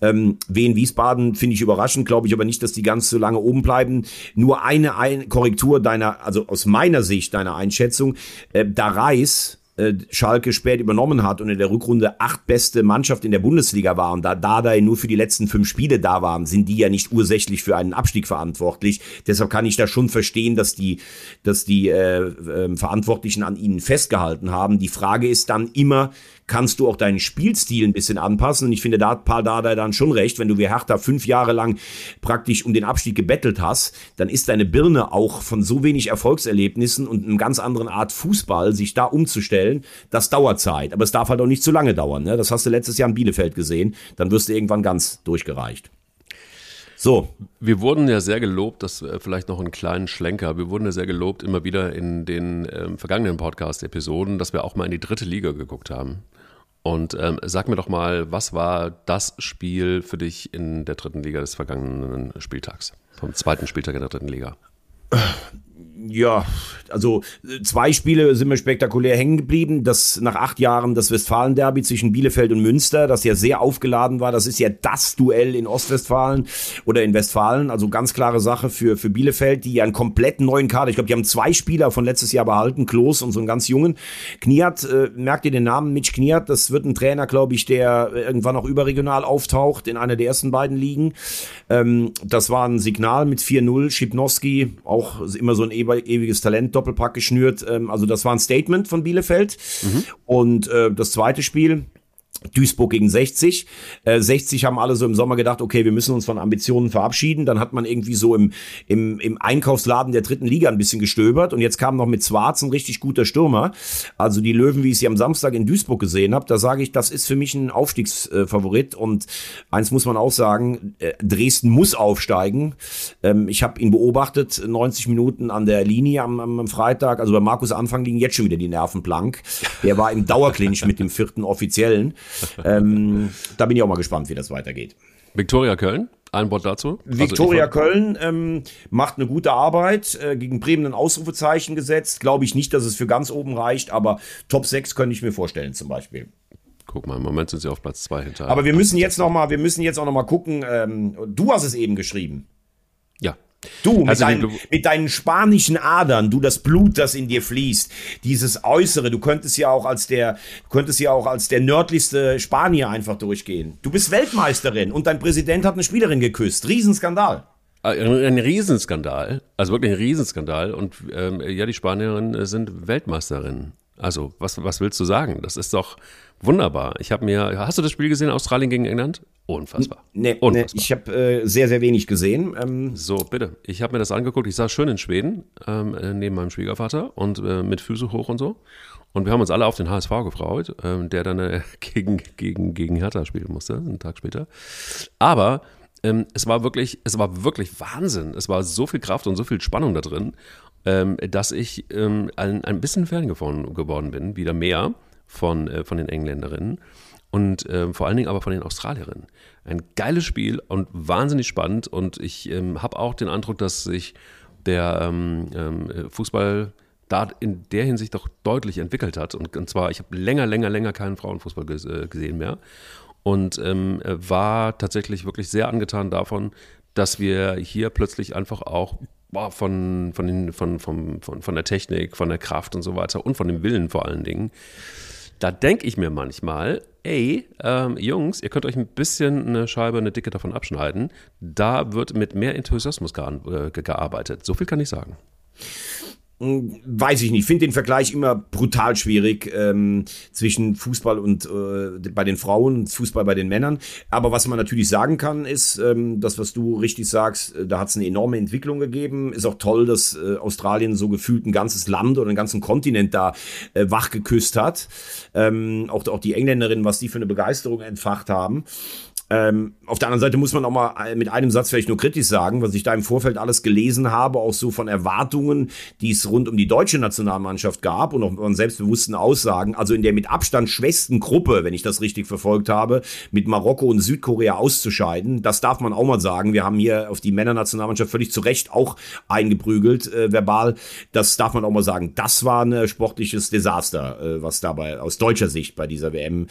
Äh, ähm, Wien Wiesbaden finde ich überraschend, glaube ich aber nicht, dass die ganz so lange oben bleiben. Nur eine ein Korrektur deiner, also aus meiner Sicht deiner Einschätzung, äh, da Reis äh, Schalke spät übernommen hat und in der Rückrunde acht beste Mannschaft in der Bundesliga war und da Dardai nur für die letzten fünf Spiele da waren, sind die ja nicht ursächlich für einen Abstieg verantwortlich. Deshalb kann ich da schon verstehen, dass die, dass die äh, äh, Verantwortlichen an ihnen festgehalten haben. Die Frage ist dann immer, kannst du auch deinen Spielstil ein bisschen anpassen. Und ich finde, da hat Paul Dardai dann schon recht. Wenn du wie Hertha fünf Jahre lang praktisch um den Abstieg gebettelt hast, dann ist deine Birne auch von so wenig Erfolgserlebnissen und einem ganz anderen Art Fußball, sich da umzustellen, das dauert Zeit. Aber es darf halt auch nicht zu lange dauern. Ne? Das hast du letztes Jahr in Bielefeld gesehen. Dann wirst du irgendwann ganz durchgereicht. So. Wir wurden ja sehr gelobt, das äh, vielleicht noch einen kleinen Schlenker. Wir wurden ja sehr gelobt immer wieder in den ähm, vergangenen Podcast-Episoden, dass wir auch mal in die dritte Liga geguckt haben. Und ähm, sag mir doch mal, was war das Spiel für dich in der dritten Liga des vergangenen Spieltags? Vom zweiten Spieltag in der dritten Liga? ja, also äh, zwei Spiele sind mir spektakulär hängen geblieben. Das nach acht Jahren das Westfalen-Derby zwischen Bielefeld und Münster, das ja sehr aufgeladen war. Das ist ja das Duell in Ostwestfalen oder in Westfalen. Also ganz klare Sache für, für Bielefeld, die ja einen komplett neuen Kader. Ich glaube, die haben zwei Spieler von letztes Jahr behalten, Klos und so einen ganz jungen. Kniat, äh, merkt ihr den Namen? Mitch Kniat, das wird ein Trainer, glaube ich, der irgendwann auch überregional auftaucht in einer der ersten beiden Ligen. Ähm, das war ein Signal mit 4-0. Schipnowski, auch immer so ein ewiges Talent, Doppelpack geschnürt. Ähm, also das war ein Statement von Bielefeld. Mhm. Und äh, das zweite Spiel, Duisburg gegen 60. Äh, 60 haben alle so im Sommer gedacht, okay, wir müssen uns von Ambitionen verabschieden. Dann hat man irgendwie so im, im, im Einkaufsladen der dritten Liga ein bisschen gestöbert und jetzt kam noch mit Zwarz ein richtig guter Stürmer. Also die Löwen, wie ich sie am Samstag in Duisburg gesehen habe, da sage ich, das ist für mich ein Aufstiegsfavorit und eins muss man auch sagen, äh, Dresden muss aufsteigen. Ähm, ich habe ihn beobachtet, 90 Minuten an der Linie am, am Freitag, also bei Markus Anfang liegen jetzt schon wieder die Nerven blank. Der war im Dauerclinch mit dem vierten Offiziellen *laughs* ähm, da bin ich auch mal gespannt, wie das weitergeht. Viktoria Köln, ein Wort dazu. Also Viktoria also Köln ähm, macht eine gute Arbeit, äh, gegen Bremen ein Ausrufezeichen gesetzt. Glaube ich nicht, dass es für ganz oben reicht, aber Top 6 könnte ich mir vorstellen zum Beispiel. Guck mal, im Moment sind sie auf Platz 2 hinter. Aber wir müssen jetzt noch mal, wir müssen jetzt auch noch mal gucken. Ähm, du hast es eben geschrieben. Ja, Du, mit, also, deinen, mit deinen spanischen Adern, du das Blut, das in dir fließt, dieses Äußere, du könntest ja auch als der, könntest ja auch als der nördlichste Spanier einfach durchgehen. Du bist Weltmeisterin und dein Präsident hat eine Spielerin geküsst. Riesenskandal. Ein, ein Riesenskandal, also wirklich ein Riesenskandal. Und ähm, ja, die Spanierinnen sind Weltmeisterinnen. Also, was, was willst du sagen? Das ist doch wunderbar. Ich habe mir, hast du das Spiel gesehen, Australien gegen England? Unfassbar. Nee, Unfassbar. nee ich habe äh, sehr, sehr wenig gesehen. Ähm so, bitte. Ich habe mir das angeguckt. Ich saß schön in Schweden, ähm, äh, neben meinem Schwiegervater und äh, mit Füße hoch und so. Und wir haben uns alle auf den HSV gefreut, ähm, der dann äh, *laughs* gegen, gegen, gegen Hertha spielen musste, einen Tag später. Aber ähm, es war wirklich, es war wirklich Wahnsinn. Es war so viel Kraft und so viel Spannung da drin ähm, dass ich ähm, ein, ein bisschen Fan geworden bin, wieder mehr von, äh, von den Engländerinnen und äh, vor allen Dingen aber von den Australierinnen. Ein geiles Spiel und wahnsinnig spannend und ich ähm, habe auch den Eindruck, dass sich der ähm, ähm, Fußball da in der Hinsicht doch deutlich entwickelt hat. Und, und zwar, ich habe länger, länger, länger keinen Frauenfußball ges äh, gesehen mehr und ähm, war tatsächlich wirklich sehr angetan davon, dass wir hier plötzlich einfach auch boah, von, von, den, von, von, von, von der Technik, von der Kraft und so weiter und von dem Willen vor allen Dingen. Da denke ich mir manchmal, ey, ähm, Jungs, ihr könnt euch ein bisschen eine Scheibe, eine Dicke davon abschneiden. Da wird mit mehr Enthusiasmus äh, gearbeitet. So viel kann ich sagen. Hm, weiß ich nicht. Finde den Vergleich immer brutal schwierig ähm, zwischen Fußball und äh, bei den Frauen und Fußball bei den Männern. Aber was man natürlich sagen kann, ist, ähm, das, was du richtig sagst, äh, da hat es eine enorme Entwicklung gegeben. Ist auch toll, dass äh, Australien so gefühlt ein ganzes Land oder einen ganzen Kontinent da äh, wach geküsst hat. Ähm, auch, auch die Engländerinnen, was die für eine Begeisterung entfacht haben. Ähm, auf der anderen Seite muss man auch mal äh, mit einem Satz vielleicht nur kritisch sagen, was ich da im Vorfeld alles gelesen habe, auch so von Erwartungen, die es rund um die deutsche Nationalmannschaft gab und auch von selbstbewussten Aussagen. Also in der mit Abstand schwächsten Gruppe, wenn ich das richtig verfolgt habe, mit Marokko und Südkorea auszuscheiden. Das darf man auch mal sagen. Wir haben hier auf die Männernationalmannschaft völlig zu Recht auch eingeprügelt, äh, verbal. Das darf man auch mal sagen. Das war ein sportliches Desaster, äh, was dabei aus deutscher Sicht bei dieser WM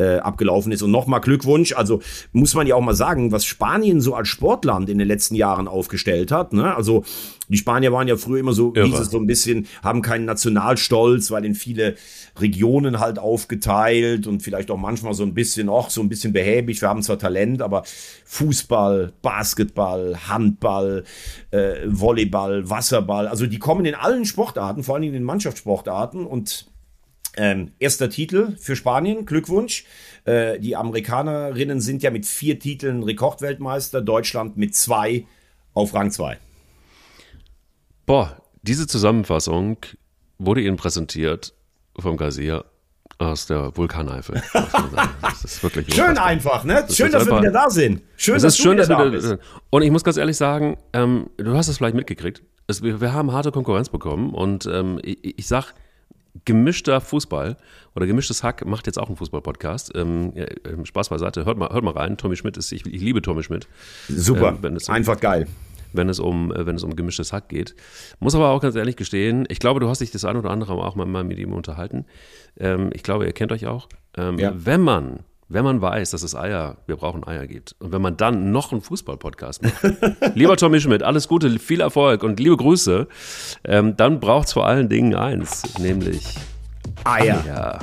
äh, abgelaufen ist. Und nochmal Glückwunsch. Also muss man ja auch mal sagen, was Spanien so als Sportland in den letzten Jahren aufgestellt hat. Ne? Also die Spanier waren ja früher immer so, hieß es so ein bisschen, haben keinen Nationalstolz, weil in viele Regionen halt aufgeteilt und vielleicht auch manchmal so ein bisschen, auch so ein bisschen behäbig. Wir haben zwar Talent, aber Fußball, Basketball, Handball, äh, Volleyball, Wasserball, also die kommen in allen Sportarten, vor allem in den Mannschaftssportarten und ähm, erster Titel für Spanien, Glückwunsch. Äh, die Amerikanerinnen sind ja mit vier Titeln Rekordweltmeister, Deutschland mit zwei auf Rang zwei. Boah, diese Zusammenfassung wurde Ihnen präsentiert vom Gazier aus der Vulkaneifel. *laughs* Das ist wirklich schön einfach, ne? Das schön, dass wir wieder da sind. Schön, es dass ist schön, dass wir da bist. Und ich muss ganz ehrlich sagen, ähm, du hast es vielleicht mitgekriegt. Es, wir, wir, haben harte Konkurrenz bekommen und ähm, ich, ich sag, gemischter Fußball oder gemischtes Hack macht jetzt auch einen Fußball-Podcast. Ähm, ja, ähm, Spaß beiseite, hört mal, hört mal rein. Tommy Schmidt ist, ich, ich liebe Tommy Schmidt. Super, Ähm, wenn es- einfach geil. wenn es um, äh, wenn es um gemischtes Hack geht. Muss aber auch ganz ehrlich gestehen, ich glaube, du hast dich das ein oder andere auch mal, mal mit ihm unterhalten. Ähm, ich glaube, ihr kennt euch auch. Ähm, Ja. Wenn man, wenn man weiß, dass es Eier, wir brauchen Eier gibt und wenn man dann noch einen Fußball-Podcast macht, *laughs* lieber Tommy Schmidt, alles Gute, viel Erfolg und liebe Grüße, ähm, dann braucht es vor allen Dingen eins, nämlich Eier. ja,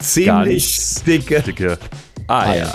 Ziemlich dicke dicke Eier. Eier.